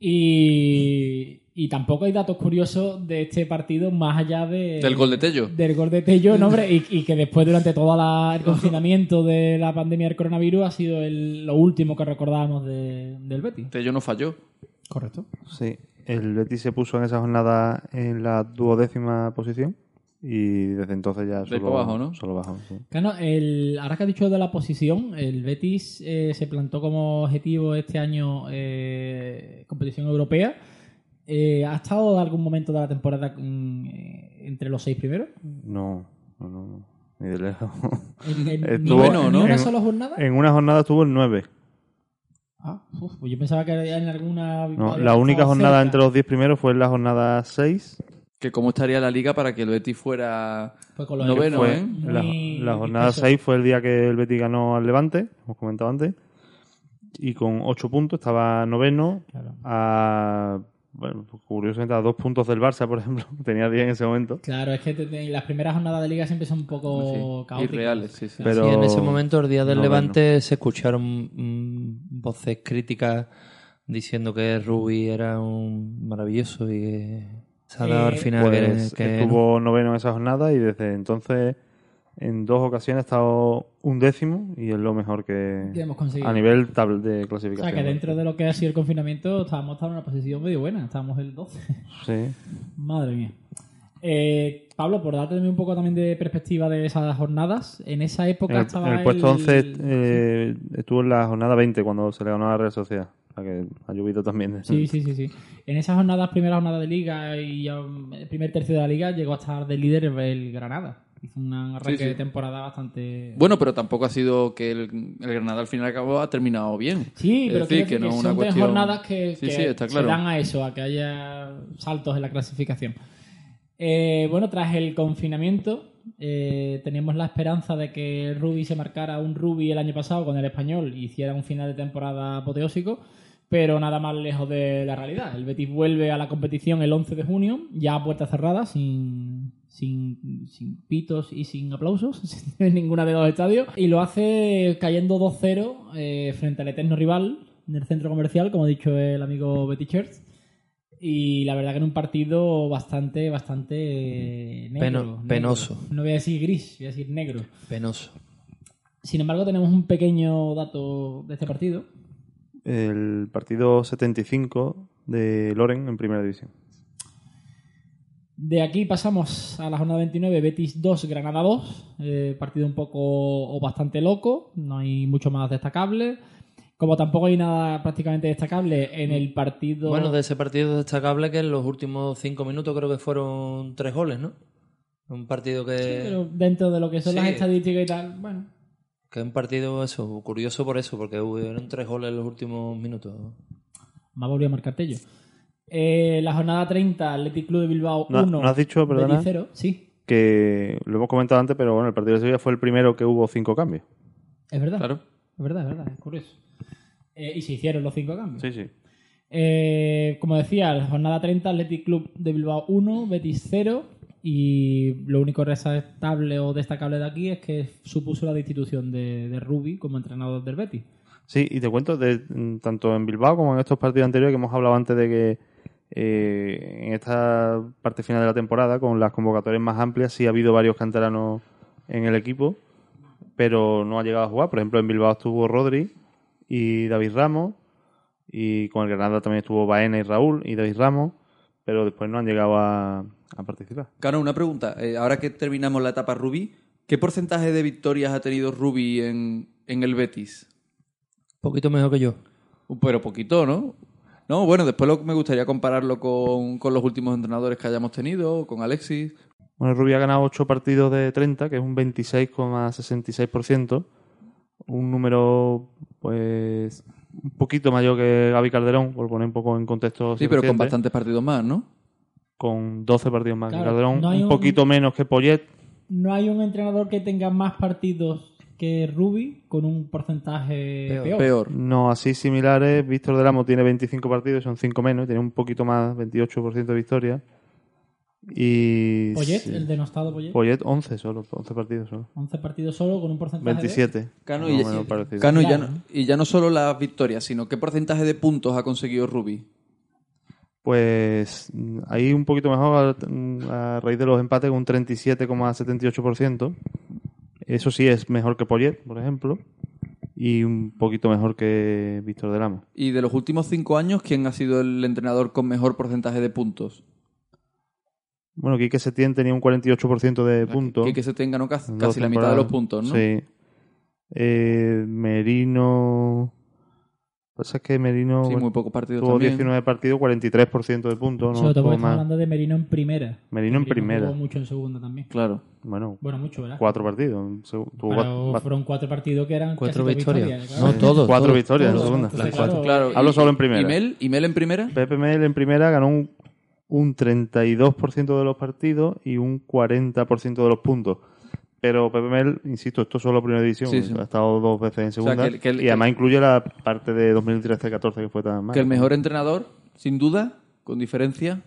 Y, y tampoco hay datos curiosos de este partido más allá de, Del gol de Tello. del gol de Tello, ¿no, hombre? Y, y que después, durante todo la- el confinamiento de la pandemia del coronavirus, ha sido el- lo último que recordábamos de- del Betis. Tello no falló. Correcto. Sí, el Betis se puso en esa jornada en la duodécima posición y desde entonces ya solo, abajo, ¿no? solo bajó. sí. Claro, el, ahora que has dicho de la posición, el Betis eh, se plantó como objetivo este año eh, competición europea. Eh, ¿Ha estado en algún momento de la temporada mm, entre los seis primeros? No, no, no, no, ni de lejos. En, en- Estuvo- ni, bueno, ni ¿no? una En- sola jornada? en una jornada estuvo el 9. Ah, uf, pues yo pensaba que en alguna. No, la única jornada cerca. entre los 10 primeros fue en la jornada 6. Que cómo estaría la liga para que el Betis fuera con los noveno, fue ¿eh? la, la jornada disperso. 6 fue el día que el Betis ganó al Levante, hemos comentado antes. Y con 8 puntos estaba noveno Claro. a... Bueno, pues curiosamente a dos puntos del Barça, por ejemplo. Tenía 10 en ese momento. Claro, es que te- te- las primeras jornadas de liga siempre son un poco Sí, caóticas. irreales, sí, sí. Pero- Sí, en ese momento, el día del no, Levante, se escucharon mm, voces críticas diciendo que Rubi era un maravilloso y que se ha dado Eh, al final que- Pues que, estuvo noveno en esa jornada y desde entonces en dos ocasiones ha estado un décimo y es lo mejor que Que hemos conseguido. a nivel de O clasificación. sea, que dentro de lo que ha sido el confinamiento estábamos en una posición medio buena. Estábamos el 12. Sí. Madre mía. Eh, Pablo, por darte un poco también de perspectiva de esas jornadas, en esa época el, estaba en el puesto el- 11 eh, estuvo en la jornada 20 cuando se le ganó a la Real Sociedad. Que ha llovido también. Sí, sí, sí, sí. En esas jornadas, primera jornada de liga y el primer tercio de la liga, llegó a estar de líder el Granada. Hizo un arranque Sí, sí. de temporada bastante... Bueno, pero tampoco ha sido que el, el Granada al final cabo ha terminado bien. Sí, Es pero decir, que no son una tres cuestión- jornadas que, Sí, que sí, está claro. se dan a eso, a que haya saltos en la clasificación. Eh, bueno, tras el confinamiento eh, teníamos la esperanza de que Rubi se marcara un Rubi el año pasado con el español y hiciera un final de temporada apoteósico, pero nada más lejos de la realidad. El Betis vuelve a la competición el 11 de junio, ya a puerta cerrada, sin, sin, sin pitos y sin aplausos en ninguna de los estadios, y lo hace cayendo 2-0 eh, frente al eterno rival en el centro comercial, como ha dicho el amigo Betty Church. Y la verdad que en un partido bastante, bastante eh, negro, Peno- negro. penoso. No voy a decir gris, voy a decir negro. penoso. Sin embargo, tenemos un pequeño dato de este partido. El partido 75 de Loren en primera división. De aquí pasamos a la jornada 29, Betis 2, Granada 2. Eh, partido un poco o bastante loco, no hay mucho más destacable. Como tampoco hay nada prácticamente destacable en el partido. Bueno, de ese partido destacable que en los últimos cinco minutos creo que fueron tres goles, ¿no? Un partido que... Pero dentro de lo que son Sí. las estadísticas y tal, bueno. Que es un partido eso, curioso por eso, porque hubieron tres goles en los últimos minutos. Me ha volvido a marcar Tello. Eh, la jornada 30, Athletic Club de Bilbao No- 1. no has dicho, perdona? Betis 0. Sí, Que lo hemos comentado antes, pero bueno, el partido de Sevilla fue el primero que hubo cinco cambios. es verdad. Claro. Es verdad, es verdad, es curioso. Eh, y se hicieron los cinco cambios. Sí, sí. Eh, como decía, la jornada 30, Athletic Club de Bilbao 1, Betis 0. Y lo único resaltable o destacable de aquí es que supuso la destitución de, de Rubi como entrenador del Betis. Sí, y te cuento, tanto en Bilbao como en estos partidos anteriores que hemos hablado antes de que eh, en esta parte final de la temporada, con las convocatorias más amplias, sí ha habido varios canteranos en el equipo, pero no ha llegado a jugar. Por ejemplo, en Bilbao estuvo Rodri y David Ramos, y con el Granada también estuvo Baena y Raúl y David Ramos, pero después no han llegado a, a participar. Cano, una pregunta. Eh, ahora que terminamos la etapa Rubí, ¿qué porcentaje de victorias ha tenido Rubí en, en el Betis? poquito mejor que yo. Uh, Pero poquito, ¿no? No, bueno, después lo- me gustaría compararlo con, con los últimos entrenadores que hayamos tenido, con Alexis. Bueno, Rubí ha ganado 8 partidos de 30, que es un 26,66%. Un número, pues, un poquito mayor que Gaby Calderón, por poner un poco en contexto. Sí, pero con bastantes partidos más, ¿no? Con 12 partidos más que Claro, Calderón. no hay un un- poquito menos que Poyet. No hay un entrenador que tenga más partidos que Rubi con un porcentaje Peor. peor. Peor. No así similares. Víctor del Amo tiene 25 partidos, son 5 menos, y tiene un poquito más, 28% de victoria. Y. Poyet, sí. el denostado Poyet. Poyet, 11 solo, 11 partidos solo. 11 partidos solo con un porcentaje 27. Cano, más y, o menos parecido. Cano, y ya, no, y ya no solo las victorias, sino qué porcentaje de puntos ha conseguido Rubí. Pues ahí un poquito mejor a, a raíz de los empates con un 37,78%. Eso sí es mejor que Poyet, por ejemplo, y un poquito mejor que Víctor del Amo. Y de los últimos cinco años, ¿quién ha sido el entrenador con mejor porcentaje de puntos? Bueno, Quique Setién tenía un 48% de puntos. Que, que se tenga ¿no? casi, casi la mitad de los puntos, ¿no? Sí. Eh, Merino... Pasa que Merino Sí, bueno, muy pocos partidos tuvo también. 19 partidos, 43% de puntos. ¿no? Sobre todo Tuvo estamos hablando de Merino en primera. Merino en primera. jugó mucho en segunda también. Claro. Bueno, Bueno, mucho, ¿verdad? cuatro partidos. Tuvo Pero cuat- fueron cuatro partidos que eran Cuatro casi todas victorias. claro. No, todos. cuatro todos. victorias en Todos, segunda. entonces, Las cuatro. Claro. Hablo y- solo en primera. ¿Y Mel? ¿Y Mel en primera? Pepe Mel en primera ganó un, un 32% de los partidos y un 40% de los puntos. Pero Pepe Mel, insisto, esto es solo primera división. Sí, sí. Ha estado dos veces en segunda. que el- que el- y además incluye la parte de 2013-14 que fue tan mal. Que el mejor entrenador, sin duda, con diferencia,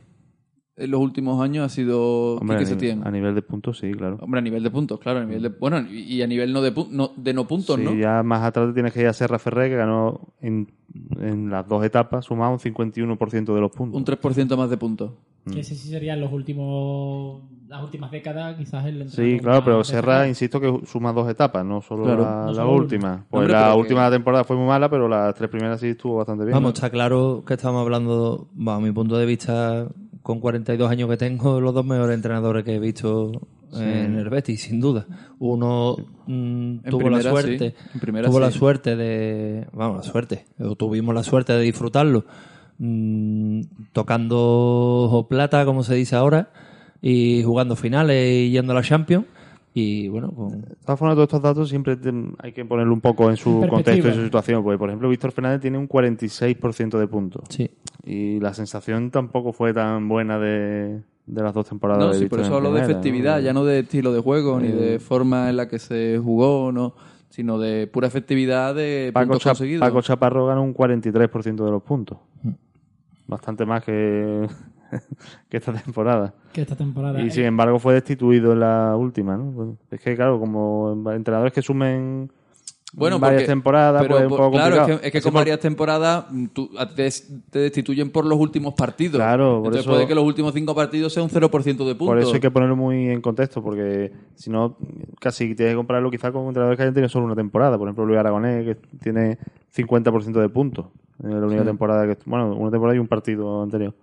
en los últimos años ha sido Hombre, a, Quique nivel, Setién. a nivel de puntos, sí, claro. Hombre, a nivel de puntos, claro. A nivel de, bueno, y a nivel no de, no, de no puntos, Sí, ¿no? ya más atrás te tienes que ir a Serra Ferrer, que ganó en, en las dos etapas, sumado un 51% de los puntos. Un 3% más de puntos. Que ese sí serían los últimos, las últimas décadas, quizás el Sí, claro, pero Serra, insisto que suma dos etapas, no solo Claro. la, No la solo última. Pues Hombre, la que- última temporada fue muy mala, pero las tres primeras sí estuvo bastante bien. Vamos, está claro que estamos hablando, bajo mi punto de vista, con 42 años que tengo, los dos mejores entrenadores que he visto en el Betis, sin duda. Uno mm, tuvo primera, la suerte, sí. En primera, tuvo la suerte de, vamos, la suerte, o tuvimos la suerte de disfrutarlo mm, tocando plata, como se dice ahora, y jugando finales y yendo a la Champions. Y bueno, con- De todas formas, todos estos datos siempre hay que ponerlo un poco en su contexto y su situación. Porque, por ejemplo, Víctor Fernández tiene un 46% de puntos. sí. Y la sensación tampoco fue tan buena de, de las dos temporadas. No, de sí, por eso hablo de efectividad, ¿no? ya no de estilo de juego, ni Eh. de forma en la que se jugó, no sino de pura efectividad de Paco, puntos Cha- conseguidos. Paco Chaparro ganó un 43% de los puntos. Bastante más que, que esta temporada. Que esta temporada. Y sin embargo fue destituido en la última, ¿no? Bueno, es que claro, como entrenadores que sumen Bueno, varias porque- temporadas, pero, pues un poco claro, es complicado. que, es que con por- varias temporadas mm, tú- te, te destituyen por los últimos partidos. Claro, por Entonces eso- puede que los últimos cinco partidos sea un 0% de puntos. Por eso hay que ponerlo muy en contexto, porque si no, casi tienes que compararlo quizás con entrenadores que hayan tenido solo una temporada. Por ejemplo, Luis Aragonés, que tiene 50% de puntos. En la única temporada que. Bueno, una temporada y un partido anterior.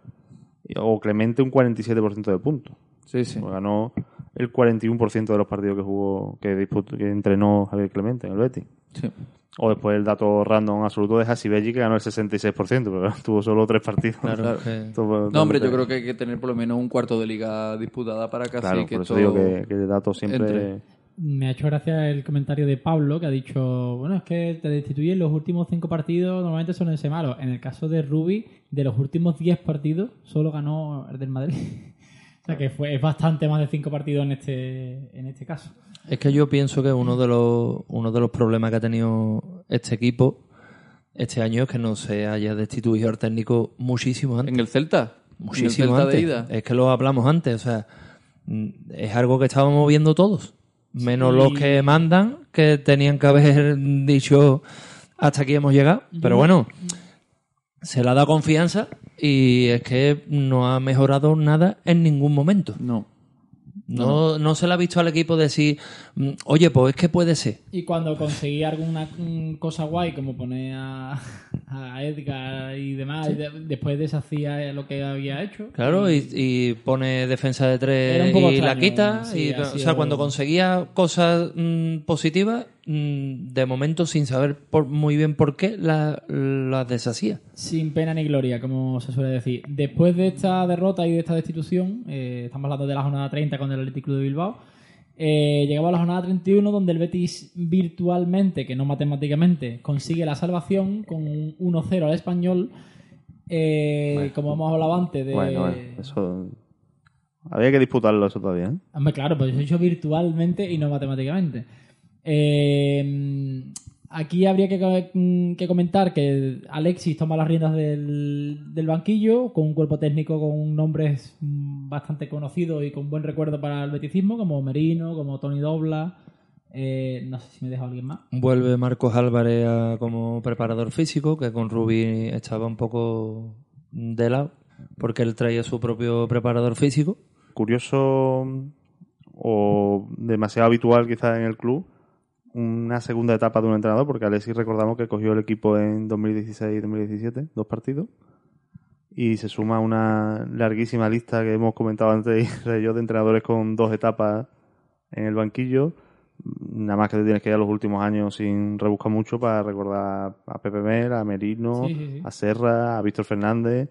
O Clemente, un 47% de puntos. Sí, sí. Ganó el 41% de los partidos que jugó, que, disputó- que entrenó Javier Clemente en el Betis. Sí. O después el dato random absoluto de Hassi Belli, que ganó el 66%, pero tuvo solo tres partidos. Claro. que- Todo- No, hombre, todo- yo creo que hay que tener por lo menos un cuarto de liga disputada para casi Claro, que por eso todo digo que, que el dato siempre. entre. Me ha hecho gracia el comentario de Pablo que ha dicho, bueno, es que te destituyen los últimos cinco partidos, normalmente son ese malos. En el caso de Rubi, de los últimos 10 partidos, solo ganó el del Madrid. o sea que fue, es bastante más de cinco partidos en este, en este caso. Es que yo pienso que uno de los uno de los problemas que ha tenido este equipo este año es que no se haya destituido al técnico muchísimo antes. En el Celta. muchísimo en el Celta antes. de ida. Es que lo hablamos antes, o sea, es algo que estábamos viendo todos, menos Sí. los que mandan, que tenían que haber dicho hasta aquí hemos llegado. Pero bueno, se le ha dado confianza y es que no ha mejorado nada en ningún momento. No. No, no se le ha visto al equipo decir, mm, oye, pues es que puede ser. Y cuando conseguí alguna mm, cosa guay, como poner a, a Edgar y demás, y de- después deshacía lo que había hecho. Claro, y, y pone defensa de tres y la quita. sí, y, o sido- sea, cuando conseguía cosas mm, positivas, de momento sin saber por- muy bien por qué, la- las deshacía. Sin pena ni gloria, como se suele decir. Después de esta derrota y de esta destitución, eh, estamos hablando de la jornada 30 con el Athletic Club de Bilbao, eh, llegamos a la jornada 31 donde el Betis virtualmente, que no matemáticamente, consigue la salvación con un 1-0 al español. Eh, como hemos hablado antes de... Bueno, bueno, eso. Había que disputarlo eso todavía, ¿eh? Hombre, claro, pues yo he dicho virtualmente y no matemáticamente. Eh, aquí habría que, que comentar que Alexis toma las riendas del, del banquillo con un cuerpo técnico con nombres mm, bastante conocidos y con buen recuerdo para el beticismo, como Merino, como Tony Dobla. eh, no sé si me deja alguien más. Vuelve Marcos Álvarez a- como preparador físico, que con Rubí estaba un poco de lado, porque él traía su propio preparador físico. Curioso o demasiado habitual quizás en el club una segunda etapa de un entrenador, porque Alexis recordamos que cogió el equipo en 2016 y 2017, dos partidos, y se suma una larguísima lista que hemos comentado antes de yo de entrenadores con dos etapas en el banquillo. Nada más que te tienes que ir a los últimos años sin rebuscar mucho para recordar a Pepe Mel, a Merino, Sí, sí, sí. a Serra, a Víctor Fernández.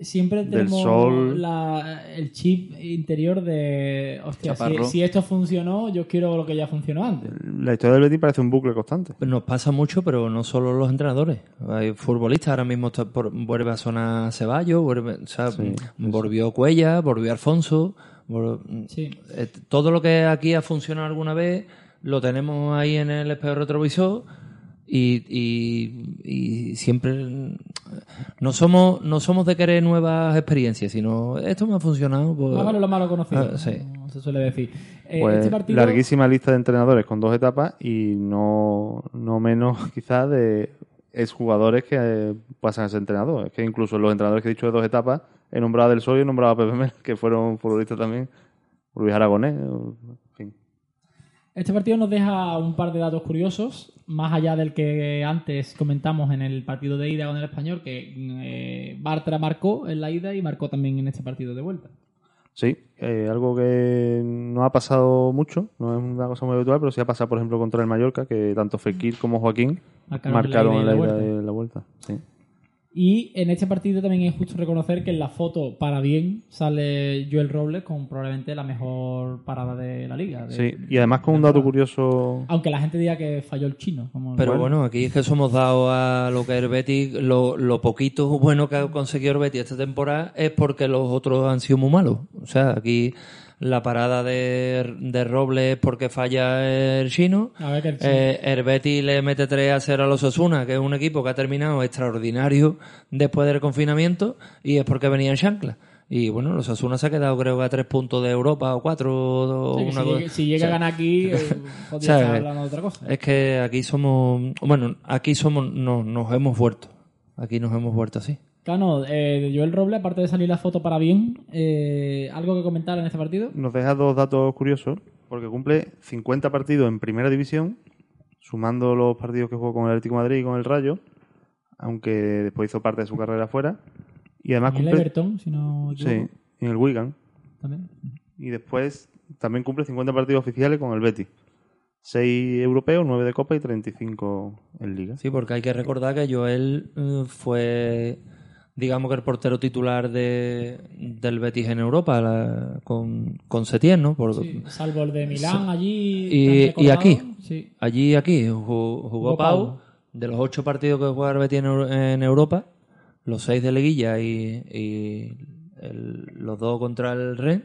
Siempre Del tenemos Sol. la- el chip interior de, hostia, si, esto funcionó, yo quiero lo que ya funcionó antes. La historia del Betis parece un bucle constante. Nos pasa mucho, pero no solo los entrenadores. Hay futbolistas, ahora mismo está por- vuelve a sonar Ceballos, vuelve, o sea, Sí, volvió Cuella, volvió Alfonso. Sí. eh, Todo lo que aquí ha funcionado alguna vez lo tenemos ahí en el espejo retrovisor y, y- y siempre no somos no somos de querer nuevas experiencias, sino esto me ha funcionado. pues- vale lo malo conocido, Ah, sí. como se suele decir. Eh, Pues este partido, larguísima lista de entrenadores con dos etapas y no, no menos quizás de exjugadores que eh, pasan a ser entrenador. Es que incluso los entrenadores que he dicho de dos etapas he nombrado a Del Sol y he nombrado a Pepe Mel, que fueron futbolistas también. Luis Aragonés, en fin. este partido nos deja un par de datos curiosos, más allá del que antes comentamos en el partido de ida con el español, que eh, Bartra marcó en la ida y marcó también en este partido de vuelta. Sí, eh, algo que no ha pasado mucho, no es una cosa muy habitual, pero sí ha pasado, por ejemplo, contra el Mallorca, que tanto Fekir como Joaquín Marcaron marcaron en la ida vuelta. y en la vuelta. Sí. Y en este partido también es justo reconocer que en la foto, para bien, sale Joel Robles con probablemente la mejor parada de la liga. de- Sí, y además con un dato curioso Aunque la gente diga que falló el chino. Como Pero bueno, aquí es que somos dados a lo que es el Betis, lo, lo poquito bueno que ha conseguido el Betis esta temporada es porque los otros han sido muy malos. O sea, aquí la parada de, de Robles es porque falla el chino. A ver que el chino- Eh, el Betis le mete 3 a 0 a los Osasuna, que es un equipo que ha terminado extraordinario después del confinamiento, y es porque venía en chancla. Y bueno, los Asuna se ha quedado creo que a tres puntos de Europa o cuatro o Sí, una si, cosa- llegue- si llega a ganar aquí, eh, podría estar hablando de otra cosa. Es que aquí somos, bueno, aquí somos, no, nos hemos vuelto. Aquí nos hemos vuelto así. Cano, eh, de Joel Roble, aparte de salir la foto para bien, eh, ¿algo que comentar en este partido? Nos deja dos datos curiosos, porque cumple 50 partidos en primera división, sumando los partidos que jugó con el Atlético de Madrid y con el Rayo, aunque después hizo parte de su carrera fuera. Y además En el cumple. Everton, si no Sí, en el Wigan. también. Y después también cumple 50 partidos oficiales con el Betis. 6 europeos, 9 de Copa y 35 en Liga. Sí, porque hay que recordar que Joel eh, fue, digamos que el portero titular de, del Betis en Europa, la- con, con Setién, ¿no? Por- Sí, salvo el de Milán allí. Y- aquí. Sí. Allí y aquí ju- jugó, Jugó Pau. Pau. De los ocho partidos que juega el Betis en, Eu- en Europa, los seis de Liguilla y, y el- los dos contra el Rennes,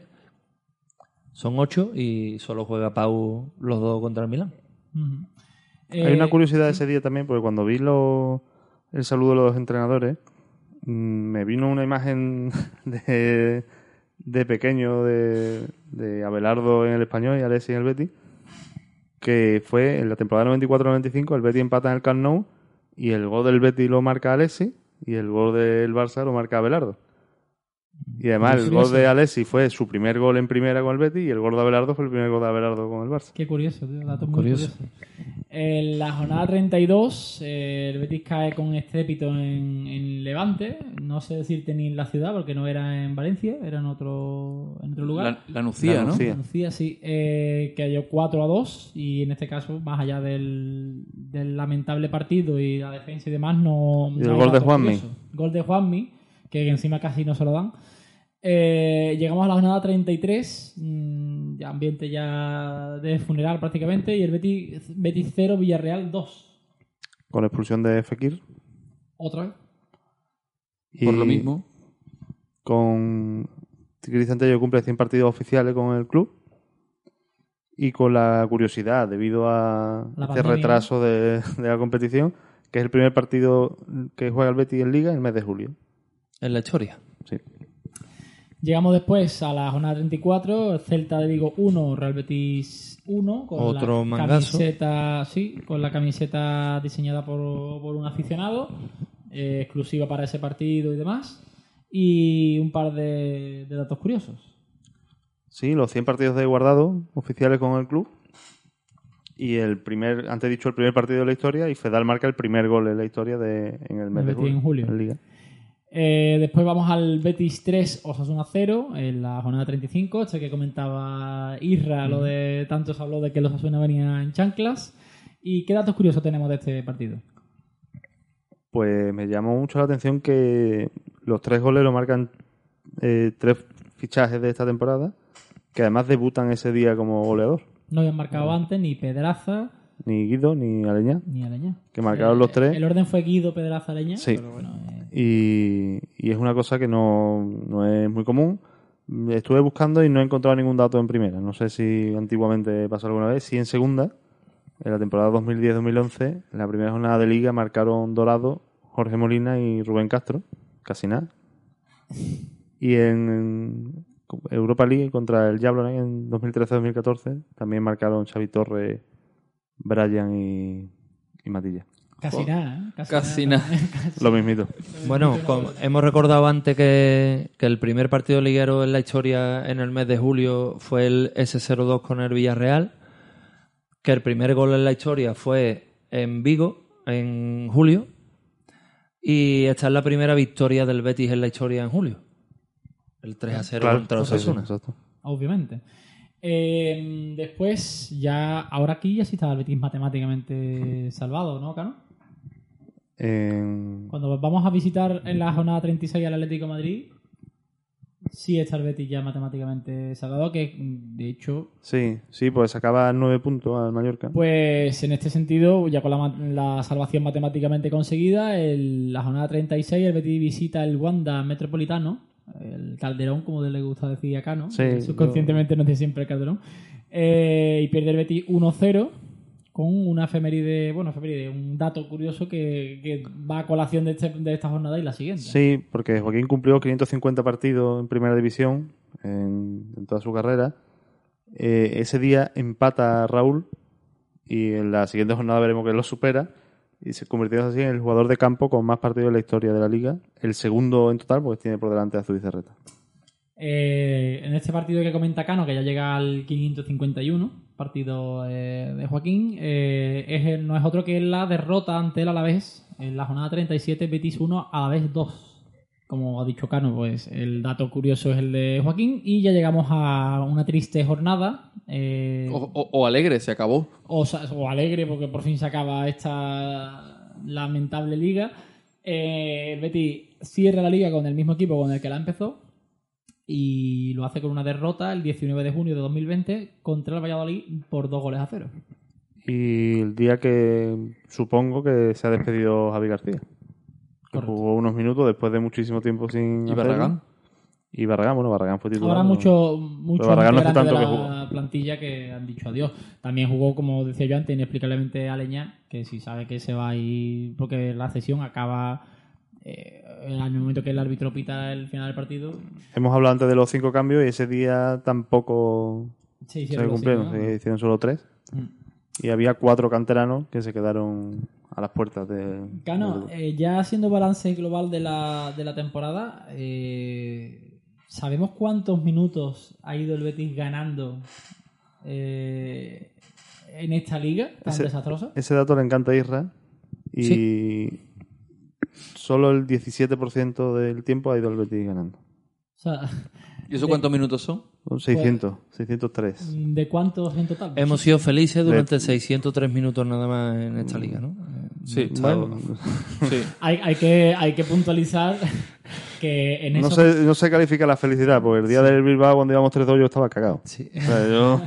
son ocho y solo juega Pau los dos contra el Milán. Hay Eh, una curiosidad de ese día también, porque cuando vi lo- el saludo de los entrenadores, mm, me vino una imagen de, de pequeño de, de Abelardo en el español y Alessi en el Betis, que fue en la temporada 94-95, el Betis empata en el Camp Nou y el gol del Betis lo marca Alessi y el gol del Barça lo marca Abelardo. Y además el gol de Alessi fue su primer gol en primera con el Betis y el gol de Abelardo fue el primer gol de Abelardo con el Barça. Qué curioso, tío, dato muy Curioso. curioso. En la jornada 32, eh, el Betis cae con estrépito en, en Levante. No sé decirte ni en la ciudad, porque no era en Valencia, era en otro, en otro lugar. La, la Nucía, La ¿no? Nucía. Andalucía, sí, eh, cayó 4 a 2 y en este caso, más allá del, del lamentable partido y la defensa y demás, no... Y el no gol de Juanmi. Gol de Juanmi, que encima casi no se lo dan. Eh, llegamos a la jornada 33, mm, ya ambiente ya de funeral prácticamente, y el Betis, Betis 0, Villarreal 2. Con la expulsión de Fekir. Otra vez. Y Por lo mismo. Con Cristian Tello cumple 100 partidos oficiales con el club. Y con la curiosidad, debido a La este retraso de, de la competición, que es el primer partido que juega el Betis en Liga en el mes de julio. En la historia. Sí. Llegamos después a la jornada 34, Celta de Vigo 1, Real Betis 1, con Otro la mangazo. camiseta, sí, con la camiseta diseñada por, por un aficionado, eh, exclusiva para ese partido y demás, y un par de, de datos curiosos. Sí, los 100 partidos de guardado oficiales con el club. Y el primer, antes dicho, el primer partido de la historia. Y Fedal marca el primer gol en la historia de, en el mes de julio. en julio. en Liga. Eh, después vamos al Betis 3, Osasuna 0, en la jornada 35, este que comentaba Isra, lo de tanto se habló de que los Osasuna venían en chanclas. ¿Y qué datos curiosos tenemos de este partido? Pues me llamó mucho la atención que los tres goles lo marcan eh, tres fichajes de esta temporada, que además debutan ese día como goleador. No habían marcado antes ni Pedraza Ni Guido ni Aleñá, ni Aleñá. que marcaron los tres. El orden fue Guido, Pedraza, Aleñá. Sí. Pero bueno, eh, Y, y es una cosa que no, no es muy común. Estuve buscando y no he encontrado ningún dato en primera. No sé si antiguamente pasó alguna vez. Sí en segunda, en la temporada 2010-2011, en la primera jornada de liga marcaron Dorado, Jorge Molina y Rubén Castro. Casi nada. Y en Europa League contra el Jablonec en 2013-2014 también marcaron Xavi Torre, Brian y, y Matilla. casi nada, ¿eh? Casi nada. Lo mismito. Bueno, como hemos recordado antes que, que el primer partido liguero en la historia en el mes de julio fue el S02 con el Villarreal, que el primer gol en la historia fue en Vigo en julio y esta es la primera victoria del Betis en la historia en julio. El 3 a 0 Claro, contra los sí, sí, Osasuna. exacto. Obviamente. Eh, después, ya, ahora aquí ya sí estaba el Betis matemáticamente salvado, ¿no, Cano? En- Cuando vamos a visitar en la jornada 36 al Atlético de Madrid, sí está el Betis ya matemáticamente salvado, que de hecho Sí, sí, pues sacaba nueve puntos al Mallorca. Pues en este sentido, ya con la, salvación matemáticamente conseguida, el- la jornada 36 el Betis visita el Wanda Metropolitano, el Calderón, como le gusta decir acá, ¿no? Sí, Subconscientemente no dice siempre el Calderón. Eh, y pierde el Betis 1-0 con una efeméride, bueno, efeméride, un dato curioso que, que va a colación de, este- de esta jornada y la siguiente. Sí, porque Joaquín cumplió 550 partidos en primera división en, en toda su carrera. Eh, ese día empata Raúl y en la siguiente jornada veremos que lo supera y se convirtió así en el jugador de campo con más partidos en la historia de la liga. El segundo en total, porque tiene por delante a Zubizarreta. Eh, en este partido que comenta Cano, que ya llega al 551, partido eh, de Joaquín, eh, es no es otro que la derrota ante el Alavés en la jornada 37, Betis 1, Alavés 2. Como ha dicho Cano, pues el dato curioso es el de Joaquín y ya llegamos a una triste jornada. eh, O, o- o alegre, se acabó. o, alegre porque por fin se acaba esta lamentable liga. Eh, el Betis cierra la liga con el mismo equipo con el que la empezó y lo hace con una derrota el 19 de junio de 2020 contra el Valladolid por dos goles a cero. Y el día que supongo que se ha despedido Javi García. Que Correcto. jugó unos minutos después de muchísimo tiempo sin. ¿Y hacerlo. Barragán? Y Barragán, bueno, Barragán fue titular. ¿no? mucho, muchos Barragán no tanto de que la jugó. plantilla que han dicho adiós. También jugó, como decía yo antes, inexplicablemente Aleñá, que si sabe que se va a ir porque la sesión acaba eh, en el momento que el árbitro pita el final del partido. Hemos hablado antes de los cinco cambios y ese día tampoco Se cumplieron, cinco, ¿no? se hicieron solo tres. Mm. Y había cuatro canteranos que se quedaron a las puertas de. Cano, eh, ya haciendo balance global de la, de la temporada, eh, ¿sabemos cuántos minutos ha ido el Betis ganando eh, en esta liga tan Ese- desastrosa? Ese dato le encanta a Isra y solo el 17% del tiempo ha ido el Betis ganando. O sea, ¿Y eso cuántos minutos son? Son 600, 603. ¿de cuántos en total? Hemos sido felices durante 603 minutos nada más en esta liga, ¿no? Sí, Bueno, sí. Hay, hay, que, hay que puntualizar que en no, eso... se, no se califica la felicidad, porque el día del Bilbao, cuando íbamos 3-2, yo estaba cagado. Sí. O sea, yo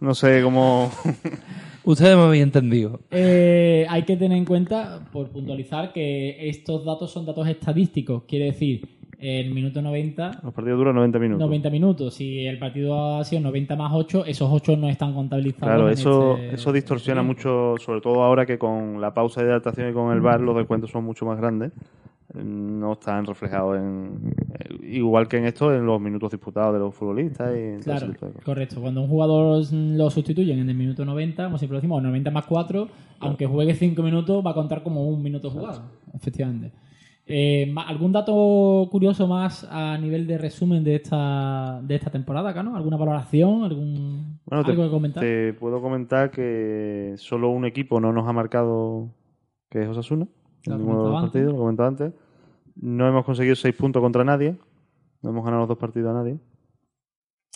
no sé cómo. Ustedes me habían entendido. Eh, hay que tener en cuenta, por puntualizar, que estos datos son datos estadísticos. Quiere decir, el minuto 90 Los partidos duran 90 minutos. 90 minutos. Si el partido ha sido 90 más 8, esos 8 no están contabilizados. Claro, eso, este- eso distorsiona este mucho, sobre todo ahora que con la pausa de hidratación y con el bar los descuentos son mucho más grandes. No están reflejados en. eh, Igual que en esto, en los minutos disputados de los futbolistas y Claro, correcto. Cuando un jugador lo sustituyen en el minuto 90, como siempre decimos, 90 más 4, aunque juegue 5 minutos, va a contar como un minuto jugado. Efectivamente. Eh, ¿Algún dato curioso más a nivel de resumen de esta, de esta temporada, Cano? ¿Alguna valoración? ¿Algún, Bueno, te, ¿Algo que comentar? te puedo comentar que solo un equipo no nos ha marcado, que es Osasuna, en ninguno de los partidos, lo comentaba antes. No hemos conseguido seis puntos contra nadie. No hemos ganado los dos partidos a nadie.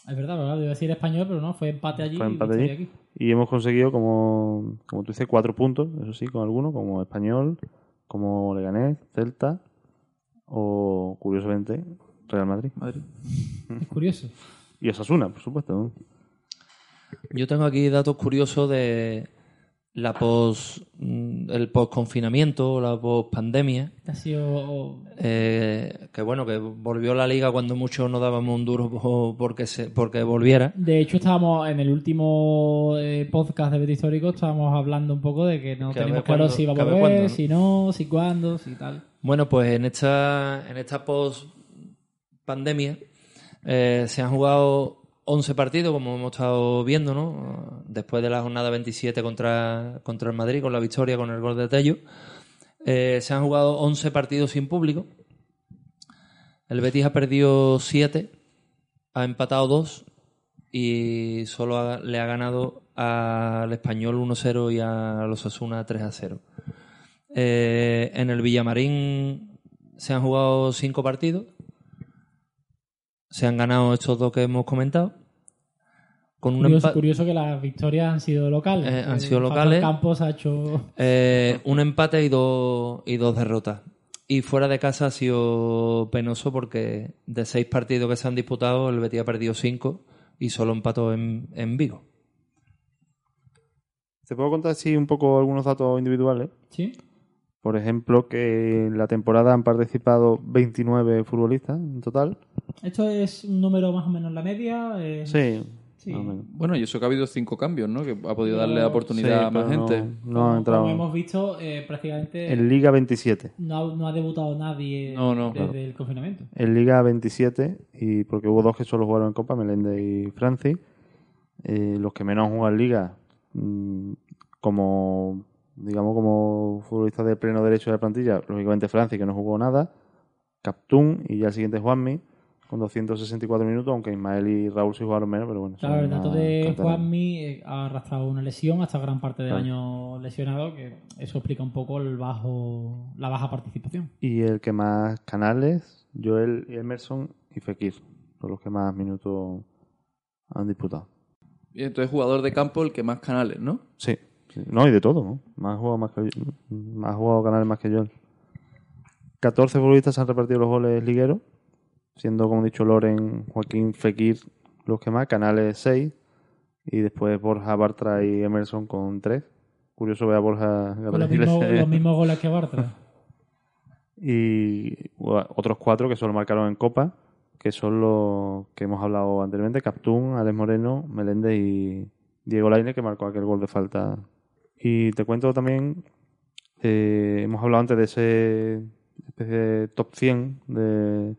Es verdad, ¿verdad? Iba a decir español, pero no, fue empate allí. Fue y empate victoria allí. aquí. Y hemos conseguido, como, como tú dices, cuatro puntos, eso sí, con algunos, como Español, como Leganés, Celta o, curiosamente, Real Madrid. Madrid. Es curioso. Y Osasuna, por supuesto. Yo tengo aquí datos curiosos de la pos, mm, el post-confinamiento, la post-pandemia. Ha sido eh, que bueno, que volvió la liga cuando muchos no dábamos un duro po- porque, se, porque volviera. De hecho, estábamos en el último eh, podcast de Betis Histórico, estábamos hablando un poco de que no Que tenemos claro si iba a volver, cuándo, ¿no? si no, si cuándo, si tal. Bueno, pues en esta, en esta post-pandemia eh, se han jugado 11 partidos, como hemos estado viendo, ¿no? Después de la jornada 27 contra, contra el Madrid, con la victoria, con el gol de Tello. Eh, se han jugado 11 partidos sin público. El Betis ha perdido 7, ha empatado 2 y solo le ha ganado al Español 1-0 y a los Asuna 3-0. Eh, en el Villamarín se han jugado 5 partidos. Se han ganado estos dos que hemos comentado. Con un Curioso, que las victorias han sido locales. Eh, han El sido locales. Campos ha hecho. Eh, un empate y dos, y dos derrotas. Y fuera de casa ha sido penoso porque de seis partidos que se han disputado, el Betis ha perdido cinco y solo empató en, en Vigo. Te puedo contar así un poco algunos datos individuales. ¿Sí? Por ejemplo, que en la temporada han participado 29 futbolistas en total. ¿Esto es un número más o menos la media? Eh, Sí. Bueno, y eso que ha habido cinco cambios, ¿no? Que ha podido darle Pero- la oportunidad Sí, a más no- gente. No, como, ha entrado. como hemos visto, eh, prácticamente En Liga 27. no, ha, no ha debutado nadie No, no, desde claro. el confinamiento. En Liga 27, y porque hubo dos que solo jugaron en Copa, Melende y Francis. Eh, los que menos han jugado en Liga, mm, como digamos como futbolistas de pleno derecho de la plantilla, lógicamente Francis, que no jugó nada, Captún y ya el siguiente Juanmi, con 264 minutos, aunque Ismael y Raúl sí jugaron menos, pero bueno. Claro, el dato de. Juanmi eh, ha arrastrado una lesión hasta gran parte del Claro. año lesionado, que eso explica un poco el bajo, la baja participación. Y el que más canales, Joel y Emerson y Fekir, son los que más minutos han disputado. Y entonces, jugador de campo, el que más canales, ¿no? Sí. No, y de todo, ¿no? Más jugado, más, que, más jugado canales más que Joel. 14 futbolistas han repartido los goles ligueros, siendo, como he dicho, Loren, Joaquín, Fekir los que más, Canales 6, y después Borja, Bartra y Emerson con 3. Curioso ver a Borja Con los Gabriel mismos, Iglesias. los mismos goles que Bartra. y bueno, otros cuatro que solo marcaron en Copa, que son los que hemos hablado anteriormente, Captún, Alex Moreno, Meléndez y Diego Laine, que marcó aquel gol de falta. Y te cuento también, eh, hemos hablado antes de ese especie de top 100 de,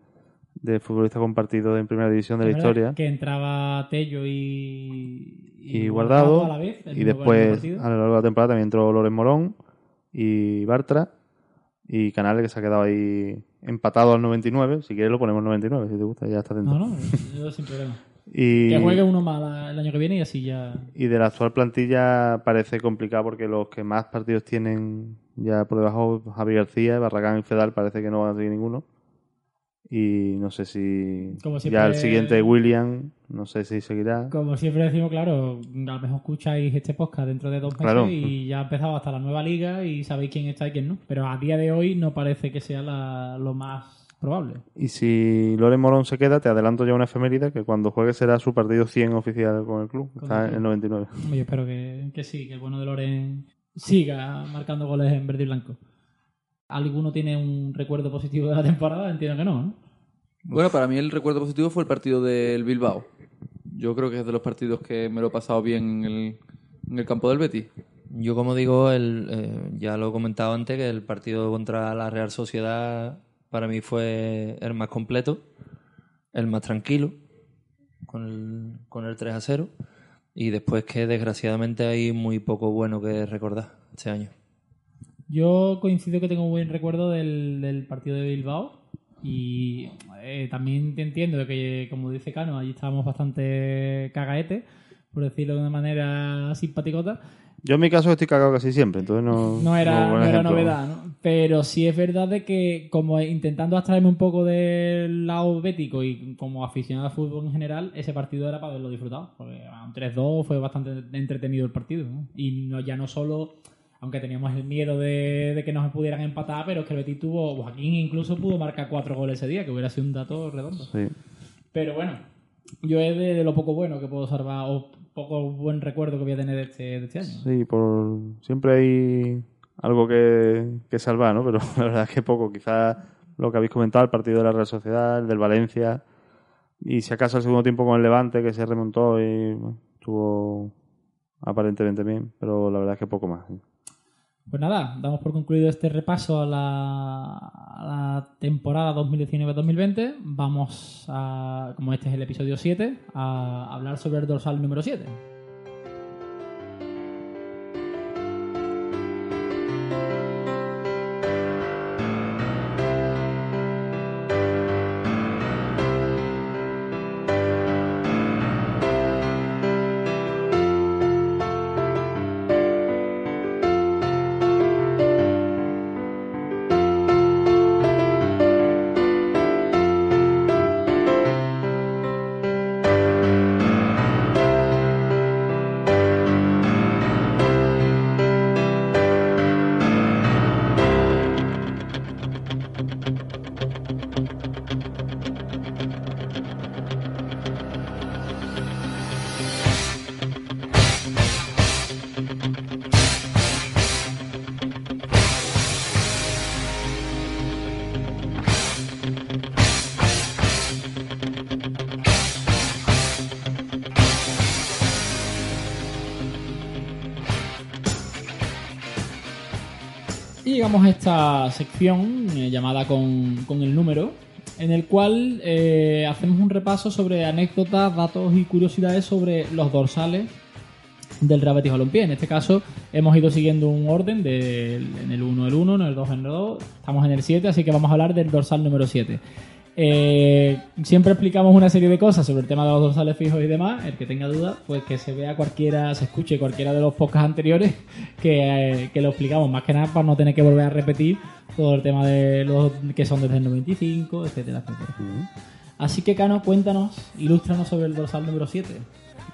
de futbolistas compartidos en primera división de la historia. Que entraba Tello y, Y Guardado, a la vez. y después a lo largo de la temporada también entró Loren Morón y Bartra y Canales que se ha quedado ahí empatado al 99 si quieres lo ponemos 99 si te gusta ya está dentro No, no, yo sin problema. Y, Que juegue uno más el año que viene y así ya. y de la actual plantilla parece complicado porque los que más partidos tienen ya por debajo Javi García, Barragán y Fedal parece que no van a seguir ninguno y no sé si Como siempre- ya el siguiente William no sé si seguirá Como siempre decimos, claro, a lo mejor escucháis este podcast dentro de dos meses Claro. y ya ha empezado hasta la nueva liga y sabéis quién está y quién no. Pero a día de hoy no parece que sea la- lo más probable. Y si Loren Morón se queda, te adelanto ya una efeméride que cuando juegue será su partido 100 oficial con el club. Con Está el en club. el 99. Hombre, Yo espero que, que sí, que el bueno de Loren siga marcando goles en verde y blanco. ¿Alguno tiene un recuerdo positivo de la temporada? Entiendo que no, ¿no? Bueno, para mí el recuerdo positivo fue el partido del Bilbao. Yo creo que es de los partidos que me lo he pasado bien en el, en el campo del Betis. Yo, como digo, el, eh, ya lo he comentado antes, que el partido contra la Real Sociedad para mí fue el más completo, el más tranquilo, con el, con el 3 a 0. Y después que desgraciadamente hay muy poco bueno que recordar este año. Yo coincido que tengo un buen recuerdo del, del partido de Bilbao y eh, también te entiendo que, como dice Cano, allí estábamos bastante cagaete, por decirlo de una manera simpaticota. Yo en mi caso estoy cagado casi siempre, entonces no. No era, no era novedad, ¿no? Pero sí es verdad de que, como intentando abstraerme un poco del lado bético y como aficionado al fútbol en general, ese partido era para haberlo disfrutado. Porque a un 3-2 fue bastante entretenido el partido. ¿no? Y no, ya no solo, aunque teníamos el miedo de, de que nos pudieran empatar, pero es que el Betis tuvo, Joaquín incluso pudo marcar cuatro goles ese día, que hubiera sido un dato redondo. Sí. Pero bueno, yo es de, de lo poco bueno que puedo salvar, o poco buen recuerdo que voy a tener de este, de este año. Sí, por... siempre hay algo que, que salvar, ¿no? Pero la verdad es que poco. Quizás lo que habéis comentado, el partido de la Real Sociedad, el del Valencia, y si acaso el segundo tiempo con el Levante, que se remontó y bueno, estuvo aparentemente bien, pero la verdad es que poco más. Pues nada, damos por concluido este repaso a la, a la temporada 2019-2020. Vamos a, como este es el episodio 7, a hablar sobre el dorsal número 7. A esta sección eh, llamada con, con el número, en el cual eh, hacemos un repaso sobre anécdotas, datos y curiosidades sobre los dorsales del Real Betis Balompié. En este caso hemos ido siguiendo un orden de, en el 1 el 1, en el 2 en el 2, estamos en el 7, así que vamos a hablar del dorsal número 7. Eh, siempre explicamos una serie de cosas sobre el tema de los dorsales fijos y demás. El que tenga dudas, pues que se vea cualquiera, se escuche cualquiera de los podcasts anteriores que, eh, que lo explicamos. Más que nada para no tener que volver a repetir todo el tema de los que son desde el 95, etcétera, etcétera. Así que, Cano, cuéntanos, ilústranos sobre el dorsal número 7.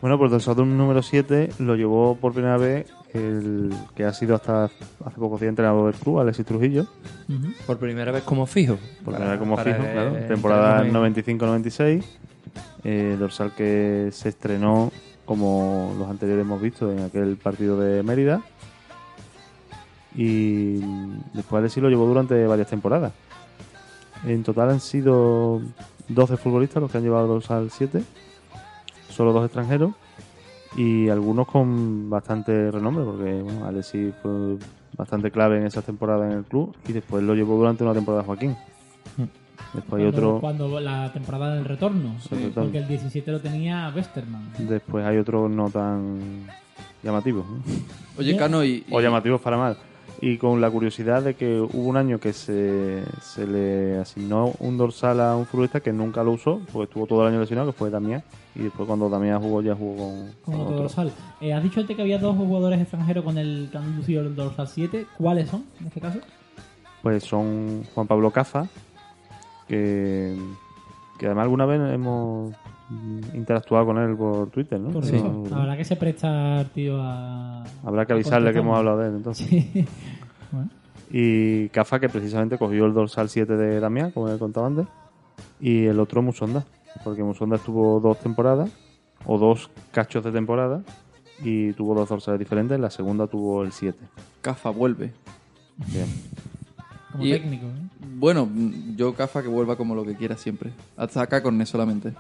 Bueno, pues el Saturn número 7 lo llevó por primera vez el que ha sido hasta hace poco días entrenador del club, Alexis Trujillo. Por primera vez como fijo. Por primera vez como fijo, claro. entremos Temporada en- 95-96. eh, dorsal que se estrenó, como los anteriores hemos visto, en aquel partido de Mérida. Y después Alexis lo llevó durante varias temporadas. En total han sido 12 futbolistas los que han llevado dorsal 7. Solo dos extranjeros. Y algunos con bastante renombre, porque bueno, Alexis fue bastante clave en esa temporada en el club. Y después lo llevó durante una temporada Joaquín. Después hay otro. cuando la temporada del retorno. Sí, retorno. Porque el 17 lo tenía Westerman. Después hay otros no tan llamativos. ¿no? Oye, Cano, y, O llamativos para mal. Y con la curiosidad de que hubo un año que se, se le asignó un dorsal a un futbolista que nunca lo usó, porque estuvo todo el año lesionado, que fue Damián. Y después cuando Damián jugó, ya jugó con, Con con otro dorsal. Eh, has dicho antes que había dos jugadores extranjeros con el que han lucido el dorsal 7. ¿Cuáles son en este caso? Pues son Juan Pablo Caza, que, que además alguna vez hemos interactuado con él por Twitter, ¿no? Por Sí. eso. Verdad que se presta, tío, a. Habrá que avisarle que hemos hablado de él entonces. Sí. Bueno. Y Cafa, que precisamente cogió el dorsal 7 de Damián, como he contado antes. Y el otro Musonda, porque Musonda estuvo dos temporadas, o dos cachos de temporada, y tuvo dos dorsales diferentes. La segunda tuvo el 7. Cafa vuelve. Bien. Como Y- técnico. ¿eh? Bueno, yo Cafa que vuelva como lo que quiera siempre. Hasta acá con eso solamente.